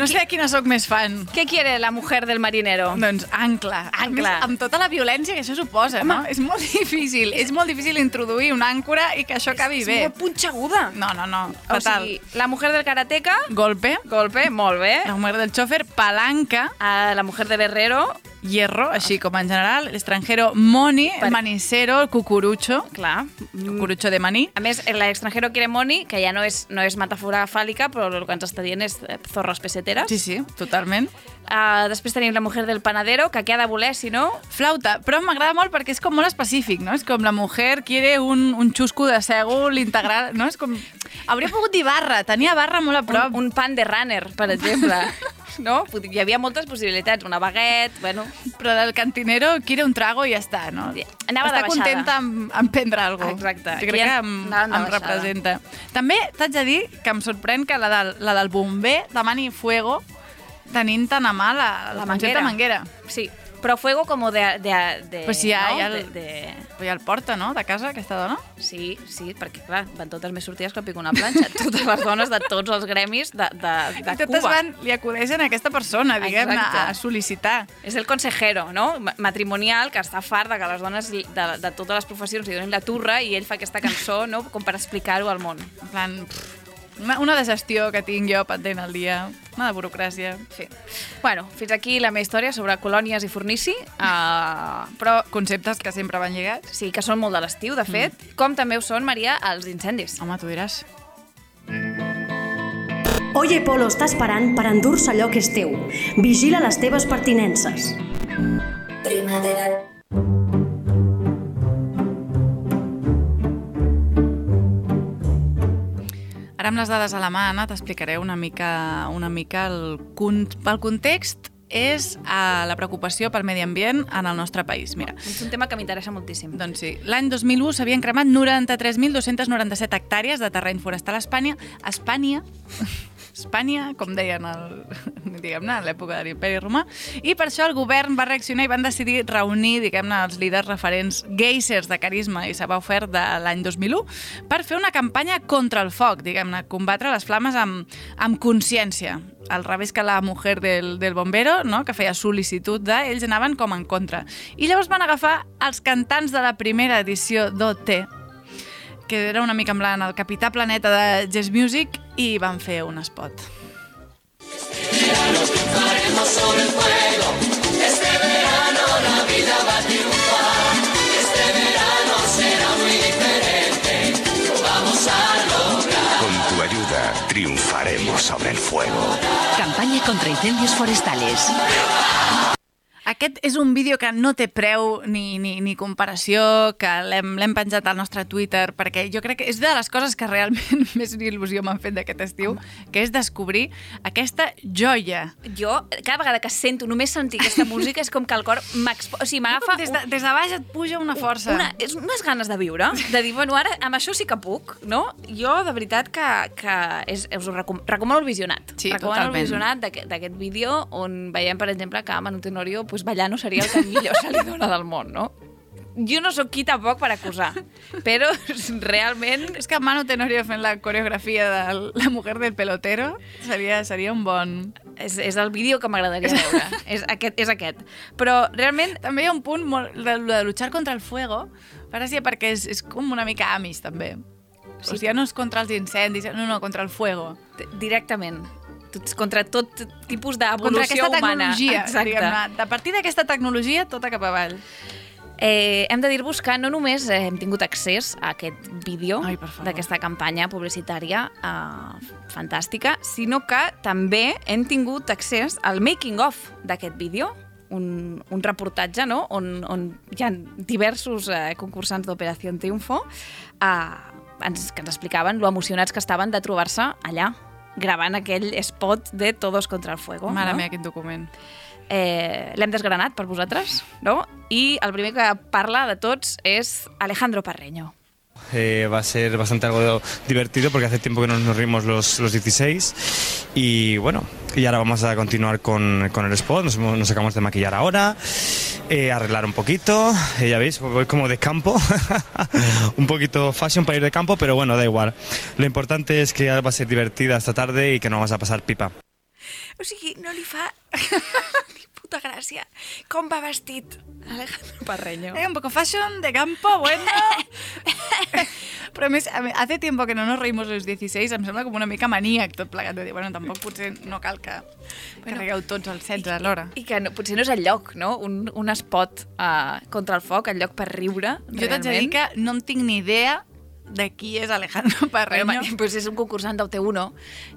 No sé a quina sóc més fan. què quiere la mujer del marinero? Doncs ancla. Ancla. més, amb tota la violència que això suposa, no? És molt difícil. És molt difícil introduir una àncora i que això acabi és bé. molt punxeguda. No, no, no. O Fatal. sigui, la mujer del karateca, Golpe. golpe, molt bé. La mujer del chofer, palanca. A la mujer del herrero, Hierro, així com en general. L'extranjero, money. Per- manicero, cucurucho. clar. Cucurucho de maní. A més, l'extranjero quiere money, que ja no és, no és metàfora fàl·lica, però el que ens està dient és eh, zorres peseteres. Sí, sí, totalment. Uh, després tenim la mujer del panadero, que què ha de voler, si no... Flauta, però m'agrada molt perquè és com molt específic, no? És com la mujer quiere un, un xusco de sègol integral, no? És com... Hauria pogut dir barra, tenia barra molt a prop. Un, un pan de runner, per exemple. no? Hi havia moltes possibilitats. Una baguette, bueno... Però el cantinero quiere un trago i ja està, no? Anava de està baixada. contenta amb, amb prendre alguna cosa. Exacte. Jo crec que em, de em representa. També t'haig de dir que em sorprèn que la del, la del bomber demani fuego tenint tan a mà la, La concepte manguera. manguera. Sí, però fuego como de... de, de Pues sí, ja, no? ja de, el- de... Però ja el porta, no?, de casa, aquesta dona. Sí, sí, perquè clar, van totes més sortides que el pico una planxa. Totes les dones de tots els gremis de, de, de I totes Cuba. van, li acudeixen a aquesta persona, diguem, a, a sol·licitar. És el consejero, no? Ma- Matrimonial, que està fart de que les dones de, de totes les professions li donin la turra i ell fa aquesta cançó, no?, com per explicar-ho al món. En plan, pff, una, una de gestió que tinc jo pendent al dia, una de burocràcia. Sí. Bueno, fins aquí la meva història sobre colònies i fornici, uh, però Conceptes que sempre van lligats. sí que són molt de l'estiu, de fet, com també ho són, Maria, els incendis. Home, tu diràs. Oye Polo està esperant per endur-se allò que és teu. Vigila les teves pertinences. Primavera. Ara amb les dades a la mà, Anna, t'explicaré una mica, una mica el, con- el context és a la preocupació pel medi ambient en el nostre país. Mira, És un tema que m'interessa moltíssim. doncs sí, l'any 2001 s'havien cremat 93.297 hectàrees de terreny forestal a Espanya. A Espanya, Espanya, com deien el, diguem-ne, a l'època de l'imperi romà, i per això el govern va reaccionar i van decidir reunir, diguem-ne, els líders referents geysers de carisma i saber ofert de l'any 2001 per fer una campanya contra el foc, diguem-ne, combatre les flames amb, amb consciència. Al revés que la mujer del, del bombero, no? que feia sol·licitud de, ells anaven com en contra. I llavors van agafar els cantants de la primera edició d'OT, que era una mica en plan el capità planeta de Jazz Music, i van fer un spot. Con tu ayuda triunfaremos sobre el fuego. Campaña contra incendios forestales. Aquest és un vídeo que no té preu ni, ni, ni comparació, que l'hem penjat al nostre Twitter, perquè jo crec que és de les coses que realment més il·lusió m'han fet d'aquest estiu, que és descobrir aquesta joia. Jo, cada vegada que sento, només sentir aquesta música, és com que el cor m'expo... O sigui, m'agafa Des de, des de baix et puja una força. una, és unes ganes de viure, de dir, bueno, ara amb això sí que puc, no? Jo, de veritat, que, que és, us ho recom recomano el visionat. Sí, recomano totalment. el visionat d'aquest d'aquest vídeo on veiem, per exemple, que Manu Tenorio pues, ballar no seria el que millor se li dona del món, no? Jo no sóc qui tampoc per acusar, però realment És que Manu Tenorio fent la coreografia de La mujer del pelotero seria, seria un bon... és, és el vídeo que m'agradaria veure. és, aquest, és aquest. Però realment També hi ha un punt molt, de, de luchar contra el fuego, gràcia perquè és, és com una mica amis, també. Sí. O sigui, ja no és contra els incendis, no, no, contra el fuego. directament contra tot tipus Contra d'evolució aquesta humana. tecnologia, Exacte. diguem-ne. A partir d'aquesta tecnologia, tota cap avall. Eh, hem de dir-vos que no només eh, hem tingut accés a aquest vídeo d'aquesta campanya publicitària eh, fantàstica, sinó que també hem tingut accés al making-of d'aquest vídeo, un, un reportatge no? on, on hi ha diversos eh, concursants d'Operació Triunfo eh, ens, que ens explicaven lo emocionats que estaven de trobar-se allà gravant aquell spot de Todos contra el Fuego. Mare no? meva, quin document. eh, l'hem desgranat per vosaltres, no? I el primer que parla de tots és Alejandro Parreño. Eh, va a ser bastante algo divertido porque hace tiempo que no nos rimos los, los 16 y bueno, y ahora vamos a continuar con, con el spot, nos, nos acabamos de maquillar ahora, eh, arreglar un poquito, eh, ya veis, voy como de campo, un poquito fashion para ir de campo, pero bueno, da igual. Lo importante es que va a ser divertida esta tarde y que no vamos a pasar pipa. O no puta gràcia com va vestit Alejandro Parreño. Eh, un poco fashion de campo, bueno. Però a més, a hace tiempo que no nos reímos los 16, em sembla com una mica maníac tot plegat de dir, bueno, tampoc potser no cal que, que rigueu tots els 16 alhora. I que no, potser no és el lloc, no? Un, un spot uh, contra el foc, el lloc per riure, Jo t'haig de dir que no en tinc ni idea de qui és Alejandro Parreño. Bueno, pues és un concursant d'UT1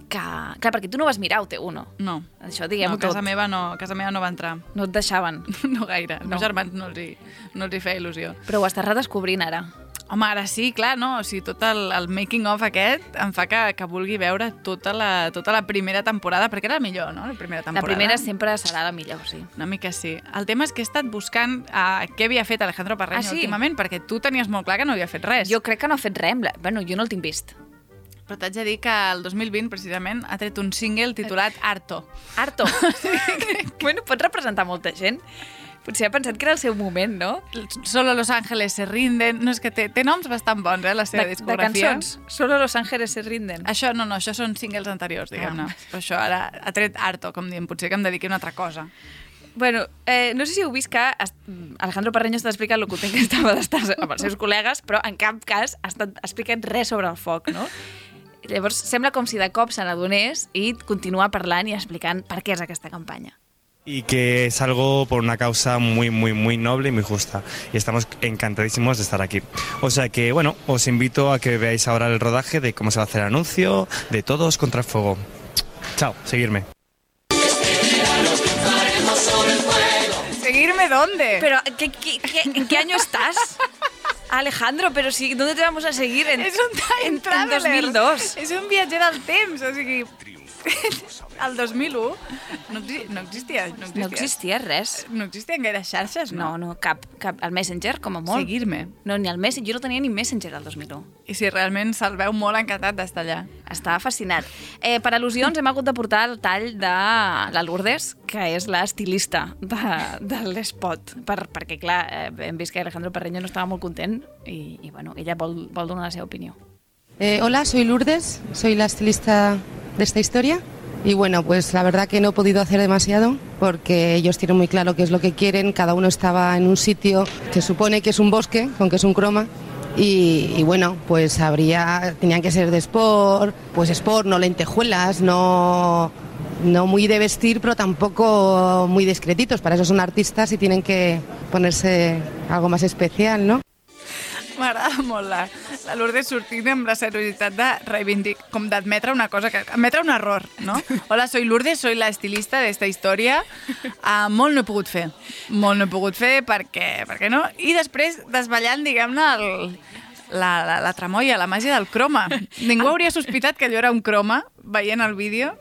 que... Clar, perquè tu no vas mirar UT1. No. Això No, diguem-ho a casa tot. meva no, a casa meva no va entrar. No et deixaven. No gaire. Els No. meus germans no els, hi, no els hi feia il·lusió. Però ho estàs redescobrint ara. Home, ara sí, clar, no? O sigui, tot el, el making-of aquest em fa que, que vulgui veure tota la, tota la primera temporada, perquè era la millor, no?, la primera La temporada. primera sempre serà la millor, sí. Una mica sí. El tema és que he estat buscant uh, què havia fet Alejandro Parreño Ah, sí? últimament, perquè tu tenies molt clar que no havia fet res. Jo crec que no ha fet res. la- Bueno, jo no el tinc vist. Però t'haig de dir que el 2020, precisament, ha tret un single titulat Harto. Harto. bueno, pot representar molta gent. Potser ha pensat que era el seu moment, no? Solo Los Ángeles se rinden... No, és que té, té noms bastant bons, eh, la seva De, de discografia. cançons. Solo los ángeles se rinden. Això, no, no, això són singles anteriors, diguem-ne. Ah. Però això ara ha tret Harto, com diem, potser que em dediqui a una altra cosa. Bueno, eh, no sé si heu vist que Alejandro Parreño està explicant el content que estava d'estar amb els seus col·legues, però en cap cas ha estat explicant res sobre el foc, no? Llavors, sembla com si de cop se n'adonés i continua parlant i explicant per què és aquesta campanya. Y que es algo por una causa muy, muy, muy noble y muy justa. Y estamos encantadísimos de estar aquí. O sea que, bueno, os invito a que veáis ahora el rodaje de cómo se va a hacer el anuncio, de todos contra el fuego. Chao, seguirme. ¿Seguirme dónde? Pero, ¿qué, qué, qué- en qué año estás? Alejandro, pero si, ¿dónde te vamos a seguir? En, un time en, en traveler. 2002. És un viatger del temps, o sigui... El 2001 no, exi- no existia. No existia. No existia res. No existien gaire xarxes, no? No, no, cap, cap. El Messenger, com a molt. Seguir-me. No, ni el Messenger. Jo no tenia ni Messenger el 2001. I si realment se'l veu molt encantat d'estar allà. Estava fascinat. Eh, per al·lusions hem hagut de portar el tall de la Lourdes, que és l'estilista de, de l'espot, per, perquè, clar, eh, hem vist que Alejandro Parreño no estava molt content i, i bueno, ella vol, vol donar la seva opinió. Eh, hola, soy Lourdes, soy la estilista de esta historia. Y bueno, pues la verdad que no he podido hacer demasiado porque ellos tienen muy claro qué es lo que quieren. Cada uno estaba en un sitio que supone que es un bosque, aunque es un croma. Y, y bueno, pues habría, tenían que ser de sport, pues sport, no lentejuelas, no, no muy de vestir, pero tampoco muy discretitos. Para eso son artistas y tienen que ponerse algo más especial, ¿no? M'agrada molt la, la Lourdes sortint amb la seriositat de reivindic, com d'admetre una cosa, que admetre un error, no? Hola, soy Lourdes, soy la estilista d'esta història. Uh, molt no he pogut fer. Molt no he pogut fer perquè, perquè no? I després desballant, diguem-ne, el, la, la, la tramoia, la màgia del croma. Ningú hauria sospitat que allò era un croma veient el vídeo,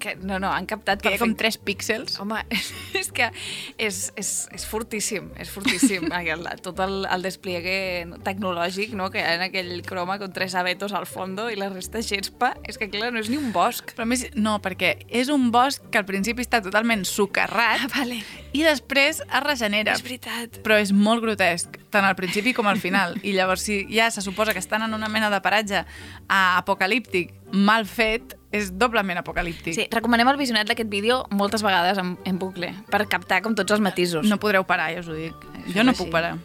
Que, no, no, han captat que hi ha com perfecte. 3 píxels. Home, és que és, és, és fortíssim, és fortíssim. Ai, el, tot el, el despliegue tecnològic no? que hi ha en aquell croma con tres abetos al fondo i la resta gespa. És que, clar, no és ni un bosc. Però més, no, perquè és un bosc que al principi està totalment socarrat Ah, vale. i després es regenera. És veritat. Però és molt grotesc, tant al principi com al final. I llavors, si ja se suposa que estan en una mena de paratge apocalíptic mal fet, és doblement apocalíptic. Sí, recomanem el visionat d'aquest vídeo moltes vegades en, en bucle, per captar com tots els matisos. No podreu parar, ja us ho dic. Jo no així. puc parar.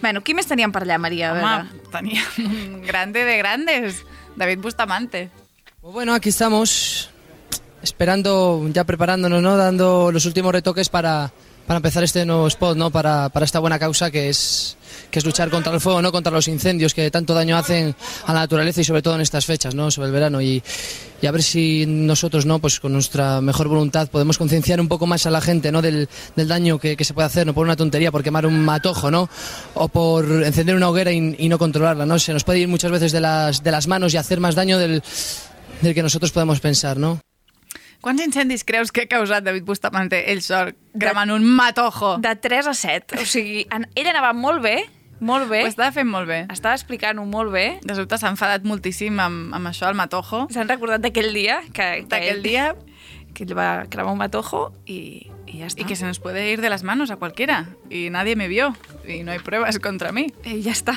Bueno, qui més teníem per allà, Maria? A veure. Home, teníem un grande de grandes, David Bustamante. Pues bueno, aquí estamos esperando, ya preparándonos, ¿no? Dando los últimos retoques para, para empezar este nuevo spot, ¿no? Para, para esta buena causa que es, que es luchar contra el fuego, ¿no? Contra los incendios que tanto daño hacen a la naturaleza y sobre todo en estas fechas, ¿no? Sobre el verano y, y a ver si nosotros, ¿no? Pues con nuestra mejor voluntad podemos concienciar un poco más a la gente, ¿no? Del, del daño que, que se puede hacer, no por una tontería, por quemar un matojo, ¿no? O por encender una hoguera y, y no controlarla, ¿no? Se nos puede ir muchas veces de las, de las manos y hacer más daño del, del que nosotros podemos pensar, ¿no? Quants incendis creus que ha causat David Bustamante ell sol, cremant un matojo? De 3 a 7. O sigui, en, ell anava molt bé, molt bé. Ho estava fent molt bé. Estava explicant-ho molt bé. De sobte s'ha enfadat moltíssim amb, amb això, el matojo. S'han recordat d'aquell dia que, que D'aquell ell- dia que ell va cremar un matojo i, i ja està. y que se nos puede ir de las manos a cualquiera. Y nadie me vio. Y no hay pruebas contra mí. I ja està.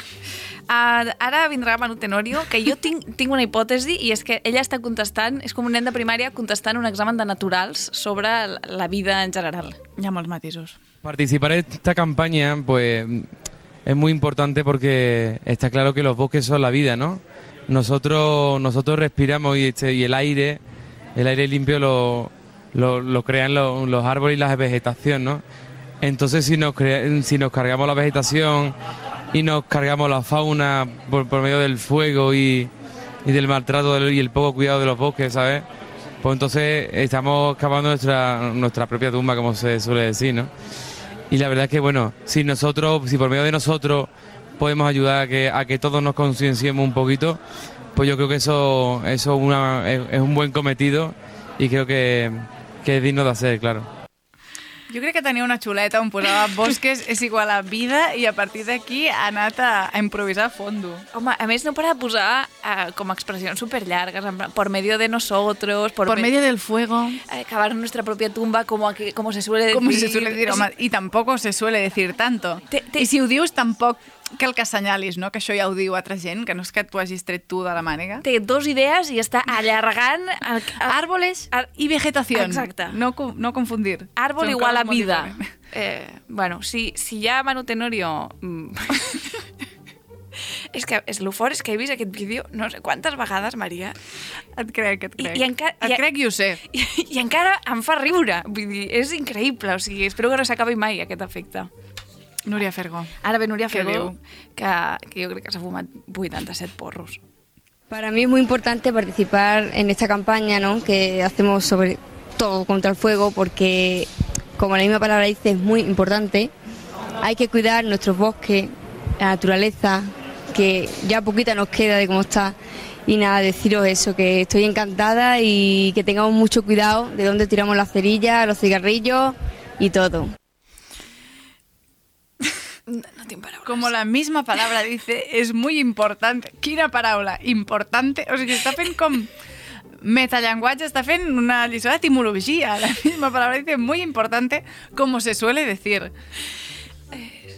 Uh, ara vindrà Manu Tenorio, que jo tinc, tinc una hipòtesi, i és que ella està contestant, és com un nen de primària contestant un examen de naturals sobre la vida en general. Hi ha molts matisos. Participar en esta campaña, pues, es muy importante porque está claro que los bosques son la vida, ¿no? Nosotros, nosotros respiramos y, este, y el aire, el aire limpio lo, lo, lo crean lo- los árboles y la vegetación, ¿no? Entonces, si nos, crea- si nos cargamos la vegetación y nos cargamos la fauna por, medio del fuego y, y del maltrato y el poco cuidado de los bosques, ¿sabes? Pues entonces estamos cavando nuestra, nuestra propia tumba, como se suele decir, ¿no? Y la verdad es que, bueno, si nosotros, si por medio de nosotros podemos ayudar a que, a que todos nos concienciemos un poquito, pues yo creo que eso, eso una- es, es un buen cometido y creo que, que es digno de hacer, claro. Jo crec que tenia una xuleta on posava bosques és igual a vida i a partir d'aquí ha anat a, a improvisar a fondo. Home, a més no para de posar uh, com expressions superllargues, en plan, por medio de nosotros, por, Por medio del fuego. eh, cavar nuestra propia tumba, como, aquí, como se suele decir. Como se suele decir, home, i tampoc se suele decir tanto. I si ho dius, tampoc cal que assenyalis, no? que això ja ho diu altra gent, que no és que tu hagis tret tu de la màniga. Té dos idees i està allargant... El, el, Árboles i vegetación. Exacte. No, no confundir. Árbol Són igual a vida. Eh, bueno, si, si hi ha Manu Tenorio... mm, és que és lo fort és que he vist aquest vídeo no sé quantes vegades, Maria. Et crec, et crec. I, i encara, Et crec i ho sé. I, I encara em fa riure. Vull dir, és increïble. O sigui, espero que no s'acabi mai aquest efecte. Núria Fergo. Ara ve Núria Què Fergo, diu? que, que jo crec que s'ha fumat 87 porros. Para mí es muy importante participar en esta campaña ¿no? que hacemos sobre todo contra el fuego porque, como la misma palabra dice, es muy importante. Hay que cuidar nuestros bosques, la naturaleza, que ya poquita nos queda de cómo está. Y nada, deciros eso, que estoy encantada y que tengamos mucho cuidado de dónde tiramos las cerillas, los cigarrillos y todo. No tinc paraules. Como la misma palabra dice, es muy importante. Quina paraula? Importante. O sigui, està fent com metallenguatge, està fent una lliçó d'etimologia. La misma palabra dice muy importante, como se suele decir.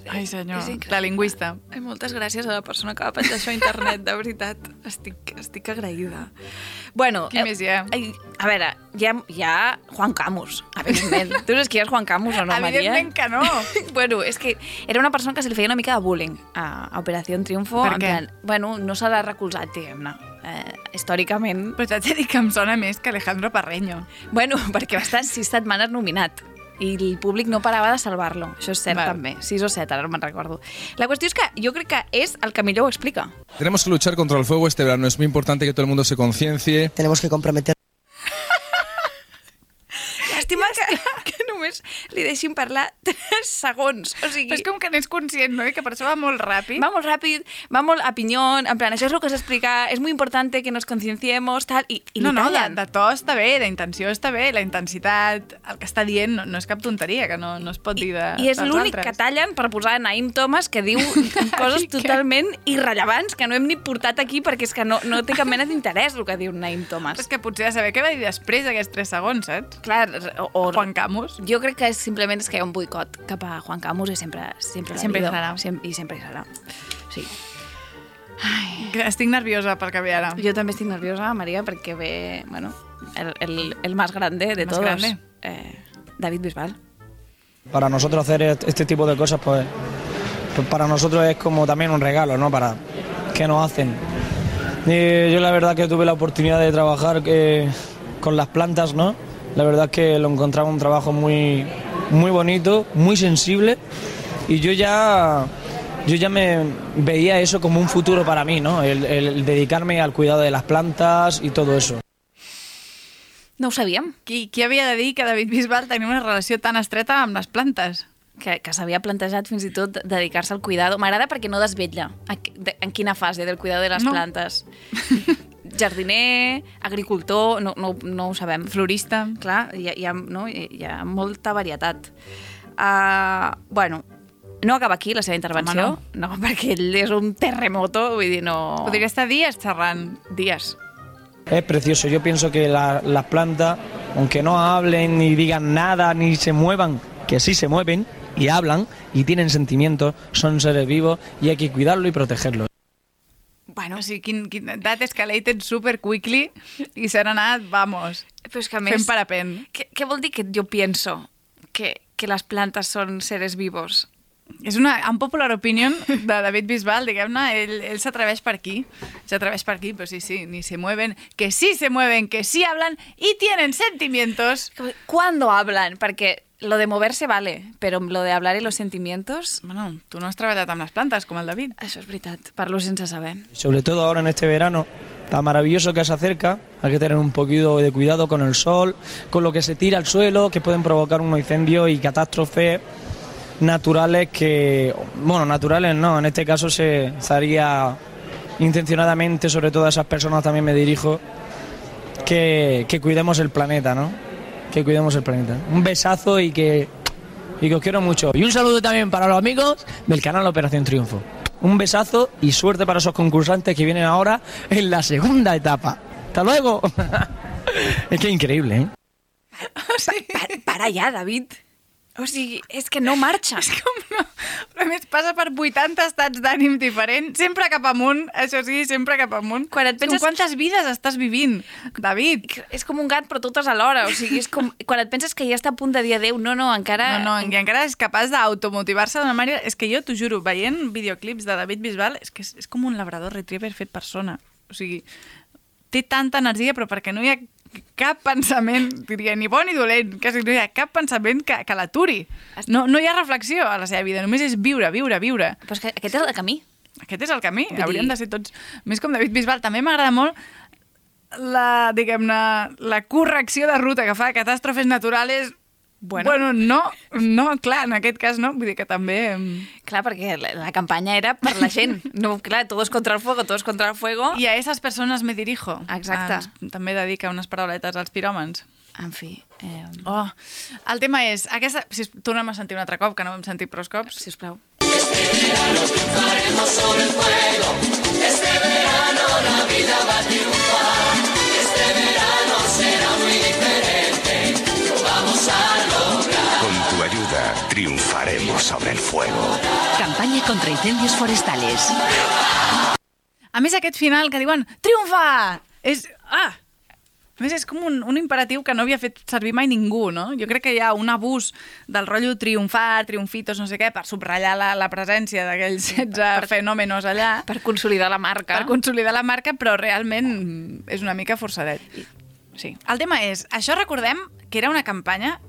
Ai, senyor, la lingüista. Ai, moltes gràcies a la persona que va penjar això a internet, de veritat. Estic, estic agraïda. Bueno, Qui més hi ha? ai, A veure, hi ha, hi ha Juan Camus, evidentment. tu saps qui és Juan Camus o no, Maria? Evidentment que no. bueno, és que era una persona que se li feia una mica de bullying a, a Operació Triunfo. Per què? Plan, bueno, no se l'ha recolzat, diguem-ne. Eh, històricament... Però t'haig de dir que em sona més que Alejandro Parreño. Bueno, perquè va estar sis setmanes nominat i el públic no parava de salvar-lo. Això és cert, Val. també. Sis o set, ara no me'n recordo. La qüestió és que jo crec que és el que millor ho explica. Tenemos que luchar contra el fuego este verano. Es muy importante que todo el mundo se conciencie. Tenemos que comprometer. Llàstima que, que només li deixin parlar 3 segons. O sigui, Però és com que n'és conscient, no? I que per això va molt ràpid. Va molt ràpid, va molt a pinyón, en plan, això és el que s'explica, és molt important que nos concienciemos, tal, i, i no, no, de, de to està bé, la intenció està bé, la intensitat, el que està dient no, no és cap tonteria, que no, no es pot dir de, I és l'únic que tallen per posar Naim Thomas que diu coses I totalment irrellevants que no hem ni portat aquí perquè és que no, no té cap mena d'interès el que diu Naim Thomas. És que potser a saber què va dir després d'aquests 3 segons, saps? Clar, o, o Juan Camus. Jo crec que és simplement és que hi ha un boicot cap a Juan Camus i sempre, sempre, Sempre hi serà. Sem I sempre hi serà. Sí. Estic nerviosa pel que ve ara. Jo també estic nerviosa, Maria, perquè ve, bueno, el, el, el más grande de Más todos, grande. Eh, David Bisbal. Para nosotros hacer est- este tipo de cosas, pues, pues para nosotros es como también un regalo, ¿no? Para que nos hacen. Y yo la verdad que tuve la oportunidad de trabajar eh, con las plantas, ¿no? La verdad es que lo encontraba un trabajo muy, muy bonito, muy sensible y yo ya, yo ya me veía eso como un futuro para mí, ¿no? El, el dedicarme al cuidado de las plantas y todo eso. No ho sabíem. Qui, qui havia de dir que David Bisbal tenia una relació tan estreta amb les plantes? Que, que s'havia plantejat fins i tot dedicar-se al cuidado. M'agrada perquè no desvetlla en quina fase del cuidado de les No. plantes. Jardiner, agricultor, no, no, no ho sabem. Florista. Clar, hi ha, hi ha, no? hi ha molta varietat. Uh, bueno, no acaba aquí la seva intervenció, Home, no. perquè ell és un terremoto, vull dir, no... Podria estar dies xerrant. Dies. Es precioso, yo pienso que la- las plantas, aunque no hablen ni digan nada ni se muevan, que sí se mueven y hablan y tienen sentimientos, son seres vivos y hay que cuidarlo y protegerlo. Bueno, sí, quin, quin, that escalated super quickly i s'han anat, vamos, Però és que a fent més... parapent. Què, què vol dir que jo pienso que, que les plantes són seres vivos? És una unpopular opinion de David Bisbal, diguem-ne, ell, ell s'atreveix per aquí, s'atreveix per aquí, però sí, sí, ni se mueven, que sí se mueven, que sí hablan y tienen sentimientos. ¿Cuándo hablan? Perquè lo de moverse vale, pero lo de hablar y los sentimientos... Bueno, tu no has treballat amb les plantes, com el David. Això és veritat, parlo sense saber. Sobre todo ahora en este verano tan maravilloso que se acerca, hay que tener un poquito de cuidado con el sol, con lo que se tira al suelo, que pueden provocar unos incendios y catástrofes naturales que, bueno, naturales no, en este caso se estaría intencionadamente, sobre todo a esas personas también me dirijo, que, que cuidemos el planeta, ¿no? Que cuidemos el planeta. Un besazo y que, y que os quiero mucho. Y un saludo también para los amigos del canal Operación Triunfo. Un besazo y suerte para esos concursantes que vienen ahora en la segunda etapa. Hasta luego. es que increíble, ¿eh? Para, para ja, David. O sigui, és que no marxa. És com no... Però a més passa per 80 estats d'ànim diferents, sempre cap amunt, això sí, sempre cap amunt. Quan et penses- Com quantes vides estàs vivint, David? És com un gat, però totes alhora. O sigui, és com... Quan et penses que ja està a punt de dir adéu, no, no, encara... No, no, i encara és capaç d'automotivar-se d'una manera... És que jo t'ho juro, veient videoclips de David Bisbal, és que és, és com un labrador retriever fet persona. O sigui, té tanta energia, però perquè no hi ha cap pensament, diria, ni bo ni dolent, quasi no hi ha cap pensament que, que l'aturi. No, no hi ha reflexió a la seva vida, només és viure, viure, viure. Però és que aquest és el camí. Aquest és el camí, Vull hauríem dir- de ser tots més com David Bisbal. També m'agrada molt la, diguem-ne, la correcció de ruta que fa catàstrofes naturals Bueno. bueno, no, no, clar, en aquest cas no, vull dir que també... Clar, perquè la, la campanya era per la gent. No, clar, todos contra el fuego, todos contra el fuego. I a esas persones me dirijo. Exacte. Ah, també dedica unes parauletes als piròmans. En fi. Eh, Oh, el tema és, aquesta, si tornem a sentir un altre cop, que no vam sentir prou cops. Sisplau. Triunfaremos sobre el fuego. Este verano la vida va a triunfar. Triunfaremos sobre el fuego. Campaña contra incendios forestales. A més, aquest final que diuen triomfa! És... Ah! A més, és com un, un imperatiu que no havia fet servir mai ningú, no? Jo crec que hi ha un abús del rotllo triomfar, triomfitos, no sé què, per subratllar la, la presència d'aquells 16 fenòmenos allà. Per consolidar la marca. Per consolidar la marca, però realment és una mica forçadet. Sí. El tema és, això recordem que era una campanya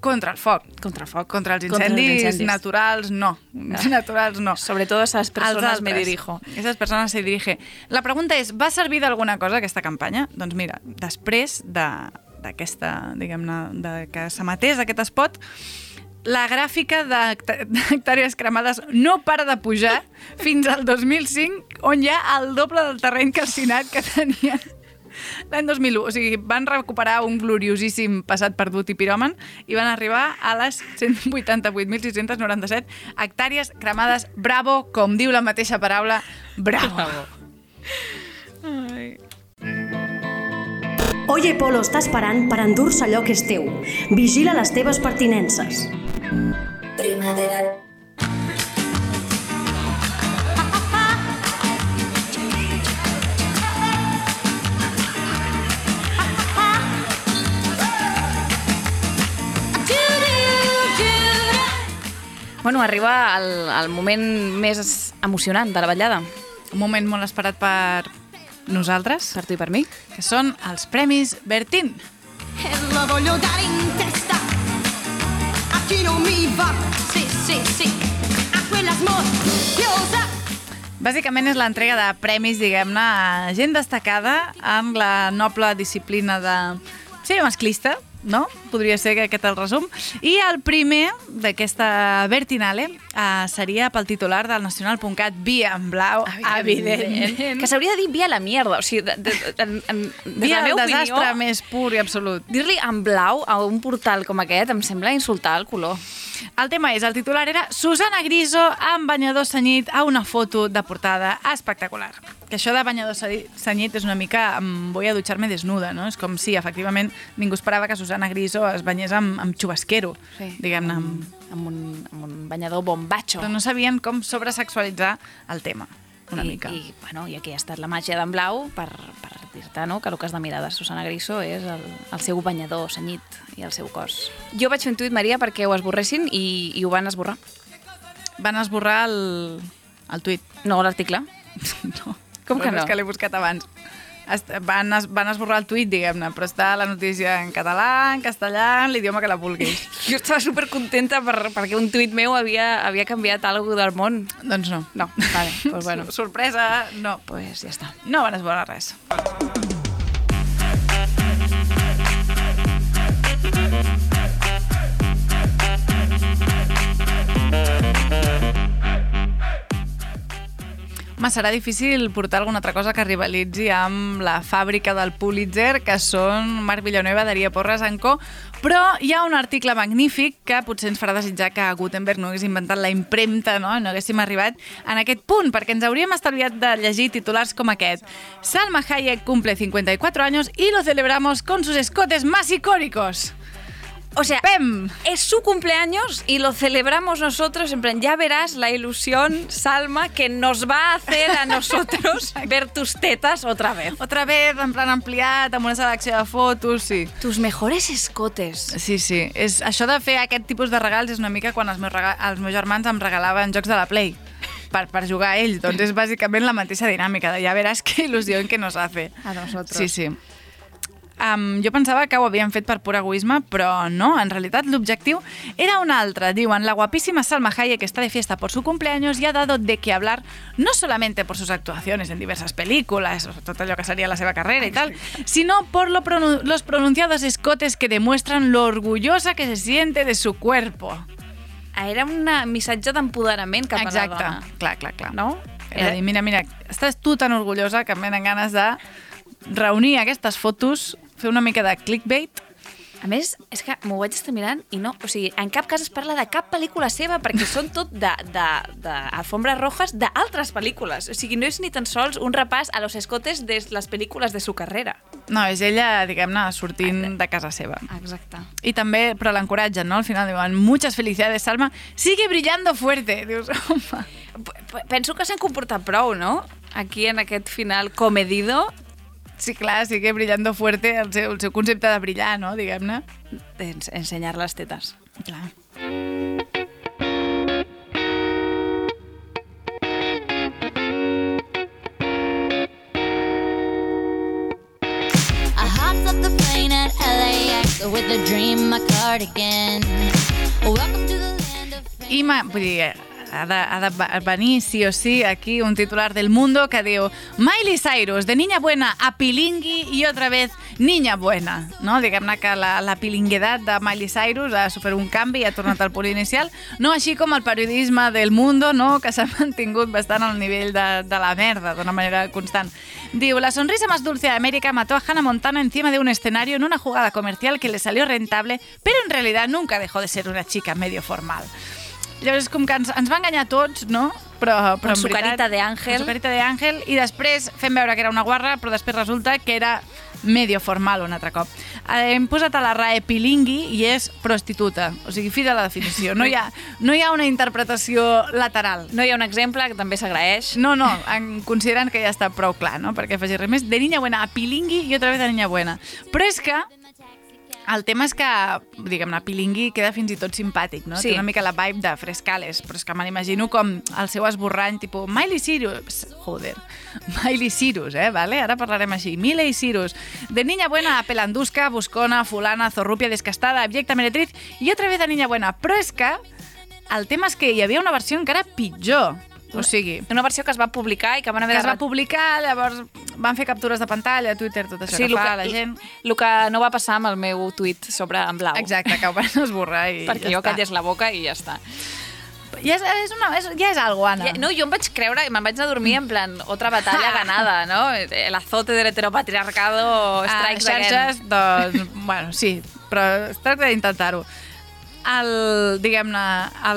contra el foc. Contra el foc. Contra els Contra els incendis, incendis. naturals, no. Naturals, no. Sobre todo esas personas Als me dirijo. Esas persones se dirige. La pregunta és, va servir d'alguna cosa aquesta campanya? Doncs mira, després de- d'aquesta, diguem-ne, de que s'emetés aquest spot, la gràfica d'hectà- d'hectàrees cremades no para de pujar fins al 2005, on hi ha el doble del terreny calcinat que tenien l'any 2001. O sigui, van recuperar un gloriosíssim passat perdut i piròman i van arribar a les 188.697 hectàrees cremades. Bravo, com diu la mateixa paraula, bravo. Ai. Oye Polo està esperant per endur-se allò que és teu. Vigila les teves pertinences. Primaveral. Bueno, arriba el, el moment més emocionant de la ballada. Un moment molt esperat per nosaltres. Per tu i per mi. Que són els Premis Bertín. La voglio dare in testa chi non mi va. Sì, sì, sì, a quella smorfiosa. Bàsicament és l'entrega de premis, diguem-ne, a gent destacada en la noble disciplina de ser masclista, no? Podria ser que aquest el resum. I el primer d'aquesta Bertinale uh, seria pel titular del nacional.cat, Via en blau, evidentment. Que s'hauria de dir via la mierda. O sigui, de, de, de, de Via la el meva desastre opinió, més pur i absolut. dir-li en blau a un portal com aquest em sembla insultar el color. El tema és, el titular era Susana Griso amb banyador senyit a una foto de portada espectacular. Que això de banyador se- senyit és una mica voy a dutxar-me desnuda, no? És com si, efectivament, ningú esperava que Susana Griso es banyés amb, amb xubasquero, Sí. diguem-ne. Amb... Amb un, amb un banyador bombacho. Però no sabien com sobresexualitzar el tema, una I, mica. I, bueno, i aquí ha estat la màgia d'en Blau per, per dir-te no, que el que has de mirar de Susana Griso és el, el seu banyador senyit i el seu cos. Jo vaig fer un tuit, Maria, perquè ho esborressin i, i ho van esborrar. Van esborrar el, el tuit. No, l'article. no. Com que no? És que l'he buscat abans. Van, es, van esborrar el tuit, diguem-ne, però està la notícia en català, en castellà, en l'idioma que la vulguis. Jo estava supercontenta per, perquè un tuit meu havia, havia canviat alguna del món. Doncs no. No, vale, pues bueno. Sorpresa, no. Pues ja està. No van esborrar res. Home, serà difícil portar alguna altra cosa que rivalitzi amb la fàbrica del Pulitzer, que són Marc Villanueva, Daria Porres, en Co, però hi ha un article magnífic que potser ens farà desitjar que Gutenberg no hagués inventat la impremta, no? no haguéssim arribat en aquest punt, perquè ens hauríem estalviat de llegir titulars com aquest. Salma Hayek cumple 54 años y lo celebramos con sus escotes más icónicos. O sea, ¡Pem! es su cumpleaños y lo celebramos nosotros. En plan, ya verás la ilusión, Salma, que nos va a hacer a nosotros ver tus tetas otra vez. Otra vez, en plan ampliat, amb una selecció de fotos, sí. Tus mejores escotes. Sí, sí. És, això de fer aquest tipus de regals és una mica quan els meus, els meus germans em regalaven jocs de la Play per, per jugar a ells. Doncs és bàsicament la mateixa dinàmica de ja veràs que il·lusió que nos hace. A nosotros. Sí, sí. Um, jo pensava que ho havien fet per pur egoisme, però no, en realitat l'objectiu era un altre. Diuen, la guapísima Salma Hayek está de fiesta por su cumpleaños y ha dado de qué hablar no solamente por sus actuaciones en diversas películas, tot allò que seria la seva carrera y tal, sino por lo pronu los pronunciados escotes que demuestran lo orgullosa que se siente de su cuerpo. Ah, Era un missatge d'empoderament cap a la Exacte, dona. clar, clar, clar. No? Era dir, mira, mira, estàs tu tan orgullosa que em venen ganes de reunir aquestes fotos, fer una mica de clickbait A més, és que m'ho vaig estar mirant i no, o sigui, en cap cas es parla de cap pel·lícula seva perquè són tot de, de, de alfombres rojas d'altres pel·lícules. O sigui, no és ni tan sols un repàs a los escotes de les pel·lícules de su carrera. No, és ella, diguem-ne, sortint de casa seva. Exacte. I també, però l'encoratgen, no? Al final diuen, muchas felicidades, Salma, sigue brillando fuerte. Dius, home... P- Penso que s'han comportat prou, no? Aquí en aquest final comedido. Sí, clar, sigue brillando fuerte, el seu, el seu concepte de brillar, no? Diguem-ne. Ens, ensenyar les tetes. Clar. With a dream, my cardigan. Welcome to the land of I, ma, vull dir, va- venir sí o sí aquí un titular del Mundo que diu Miley Cyrus, de niña buena a pilingui i otra vez niña buena. No? Diguem-ne que la, la pilinguedat de Miley Cyrus ha sofert un canvi i ha tornat al punt inicial, no així com el periodisme del Mundo, no? que s'ha mantingut bastant al nivell de, de la merda, d'una manera constant. Diu, la sonrisa más dulce de América mató a Hannah Montana encima de un escenario en una jugada comercial que le salió rentable, pero en realidad nunca dejó de ser una chica medio formal. Llavors és com que ens, ens va enganyar tots, no? Però, però en su veritat- carita de ángel. Con su carita de àngel, i després fem veure que era una guarra, però després resulta que era medio formal un altre cop. Eh, Hem posat a la RAE pilingui i és prostituta, o sigui, fi de la definició. No hi ha, no hi ha una interpretació lateral. No hi ha un exemple que també s'agraeix. No, no, en, consideren que ja està prou clar, no? Perquè faci res més. De niña buena a pilingui i otra vez de niña buena. Però és que El tema és que, diguem-ne, Pilingui queda fins i tot simpàtic, no? Sí. Té una mica la vibe de Frescales, però és que me l'imagino com el seu esborrany, tipus Miley Cyrus, joder, Miley Cyrus, eh, vale? Ara parlarem així. Miley Cyrus, de niña buena a pelandusca, buscona, fulana, zorrupia, descastada, abyecta, meretriz, i otra vez de niña buena. Però és que el tema és que hi havia una versió encara pitjor. O sigui... Una versió que es va publicar i que van haver que es de va publicar, llavors van fer captures de pantalla, Twitter, tot això Sí, que el fa que- la gent. El que no va passar amb el meu tuit sobre en blau. Exacte, que ho van esborrar i Perquè ja jo està. callés la boca i ja està. Ja és, és una, és, ja és algo, Anna. Ja, no, jo em vaig creure, me'n vaig anar a dormir en plan, otra batalla ganada, no? El azote del heteropatriarcado strikes xarxes, again. doncs, bueno, sí, però es tracta d'intentar-ho. El, diguem-ne,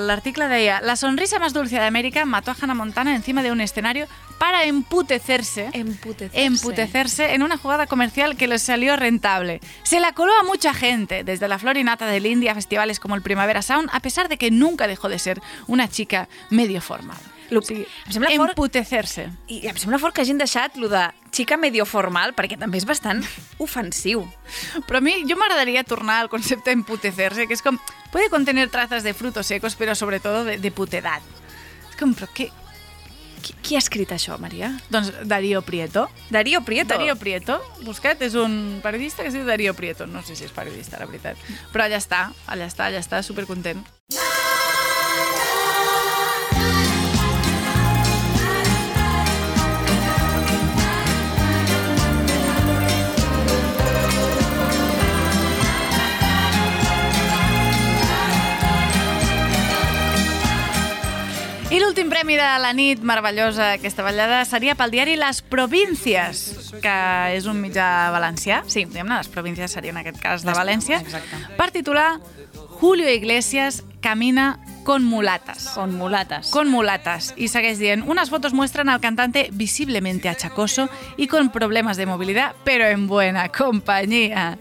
l'article deia La sonrisa más dulce de América mató a Hannah Montana encima de un escenario para emputecerse, emputecerse. emputecerse en una jugada comercial que les salió rentable. Se la coló a mucha gente, desde la flor y nata del India a festivales como el Primavera Sound, a pesar de que nunca dejó de ser una chica medio formal. Lo, sigui, em sembla fort, emputecerse. I em sembla fort que hagin deixat lo de xica medio formal, perquè també és bastant ofensiu. Però a mi, jo m'agradaria tornar al concepte emputecerse, que és com, puede contener trazas de frutos secos, però sobretot de, de putedad. És com, però què? Qui, qui ha escrit això, Maria? Doncs Darío Prieto. Darío Prieto? Darío Prieto, buscat, és un periodista que es diu Darío Prieto. No sé si és periodista, la veritat. Però allà està, allà està, allà està, supercontent. I l'últim premi de la nit meravellosa aquesta ballada seria pel diari Les Províncies, que és un mitjà valencià. Sí, diguem-ne, Les Províncies seria en aquest cas de València. Exacte. Per titular Julio Iglesias camina con mulatas. Con mulatas. Con mulatas. Y segueix dient, unas fotos muestran al cantante visiblemente achacoso y con problemas de movilidad, pero en buena compañía.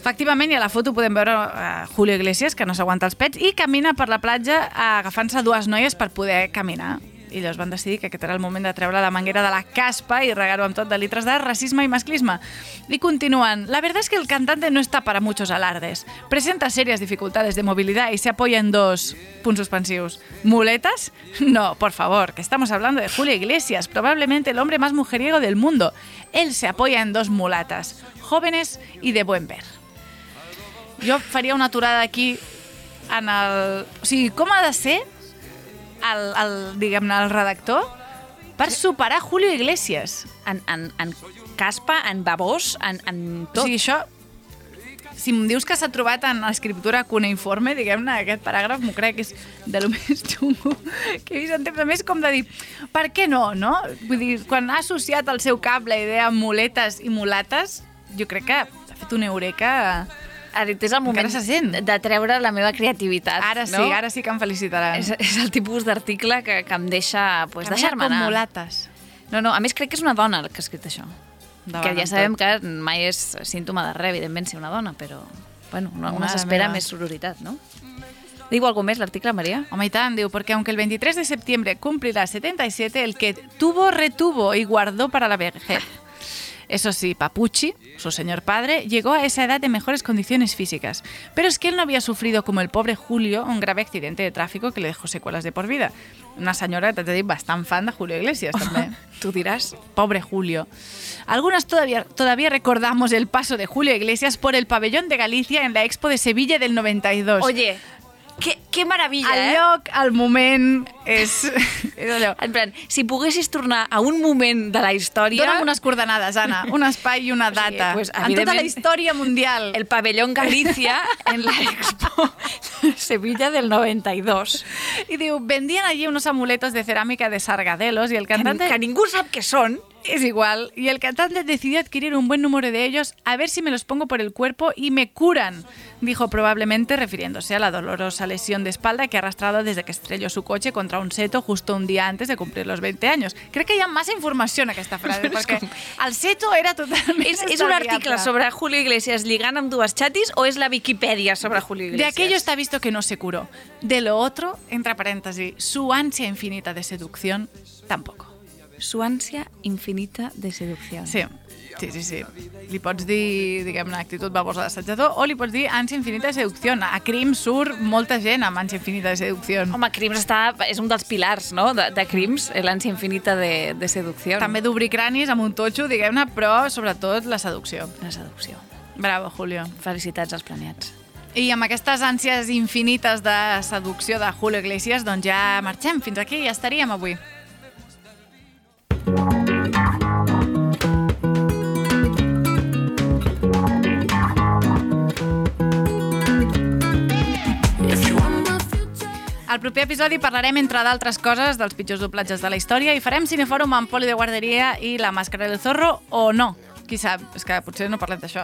Efectivament, i a la foto podem veure uh, Julio Iglesias, que no s'aguanta els pets, i camina per la platja uh, agafant-se dues noies per poder caminar. I llavors van decidir que aquest era el moment de treure la manguera de la caspa y regar-ho amb tot de litres de racisme i masclisme. Y continúan. La verdad es que el cantante no está para muchos alardes. Presenta serias dificultades de movilidad y se apoya en dos puntos suspensivos. ¿Muletas? No, por favor, que estamos hablando de Julio Iglesias, probablemente el hombre más mujeriego del mundo. Él se apoya en dos mulatas, jóvenes y de buen ver. Jo faria una aturada aquí en el... O sigui, com ha de ser el, el diguem-ne, el redactor per superar Julio Iglesias? En, en, en caspa, en babós, en, en tot. O sigui, això... Si em dius que s'ha trobat en escriptura cuneiforme, diguem-ne, aquest paràgraf m'ho crec que és de lo més xungo que he vist en temps. A més, com de dir, per què no, no? Vull dir, quan ha associat al seu cap la idea muletes i mulates, jo crec que ha fet una eureka... és el moment se sent. de treure la meva creativitat. Ara sí, no? ara sí que em felicitaran. És, és el tipus d'article que, que em deixa pues, deixar-me anar. mulates. No, no, a més crec que és una dona la que ha escrit això. Davant que ja sabem tot. que mai és símptoma de res, evidentment, ser una dona, però bueno, una, una s'espera més sororitat, no? Diu alguna més l'article, Maria? Home, i tant, diu, porque aunque el 23 de septiembre cumplirá 77, el que tuvo, retuvo y guardó para la vejez. Eso sí, Papucci, su señor padre, llegó a esa edad en mejores condiciones físicas. Pero es que él no había sufrido, como el pobre Julio, un grave accidente de tráfico que le dejó secuelas de por vida. Una señora, t'he de dir, bastant fan de Julio Iglesias. Tú dirás. Pobre Julio. Algunas todavía, todavía recordamos el paso de Julio Iglesias por el pabellón de Galicia en la Expo de Sevilla del 92. Oye, que, que meravella, el eh? lloc, el moment, és, és allò. En plan, si poguessis tornar a un moment de la història... Dóna'm unes coordenades, Anna, un espai i una data. pues, en tota la història mundial. El pabellón Galicia en la Expo Sevilla del 92. Y diu, vendían allí unos amuletos de cerámica de sargadelos y el Que, cantante... que ningú sap què són. Es igual. Y el cantante decidió adquirir un buen número de ellos a ver si me los pongo por el cuerpo y me curan, dijo probablemente refiriéndose a la dolorosa lesión de espalda que ha arrastrado desde que estrelló su coche contra un seto justo un día antes de cumplir los 20 años. Crec que hi ha massa informació en aquesta frase, perquè el seto era totalment És, és un article sobre Julio Iglesias lligant amb dues xatis o és la Wikipedia sobre Julio De Iglesias? aquello está visto que no se curó. De lo otro, entre paréntesis, su ansia infinita de seducción, tampoco. Su ànsia infinita de seducció. Sí, sí, sí, sí. Li pots dir, diguem-ne, actitud babosa d'assetjador o li pots dir ànsia infinita de seducció. A Crim surt molta gent amb ànsia infinita de seducció. Home, Crims està, és un dels pilars, no?, de, de Crims, l'ànsia infinita de, de seducció. També d'obrir cranis amb un totxo, diguem-ne, però sobretot la seducció. La seducció. Bravo, Julio. Felicitats als planeats. I amb aquestes ànsies infinites de seducció de Julio Iglesias, doncs ja marxem. Fins aquí ja estaríem avui. Al proper episodi parlarem, entre d'altres coses, dels pitjors doblatges de la història i farem cinefòrum amb Poli de Guarderia i La Màscara del Zorro o no. Qui sap? És que potser no parlem d'això.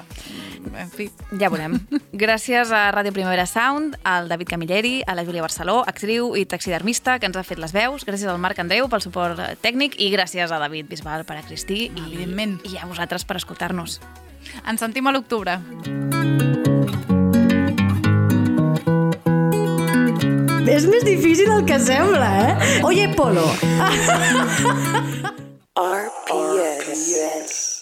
En fi. Ja veurem. Gràcies a Ràdio Primavera Sound, al David Camilleri, a la Júlia Barceló, actriu i taxidermista, que ens ha fet les veus. Gràcies al Marc Andreu pel suport eh, tècnic i gràcies a David Bisbal per a Cristí i, Evidentment. i a vosaltres per escoltar-nos. Ens sentim a l'octubre. És més difícil del que sembla, eh? Oye, Polo. RPS.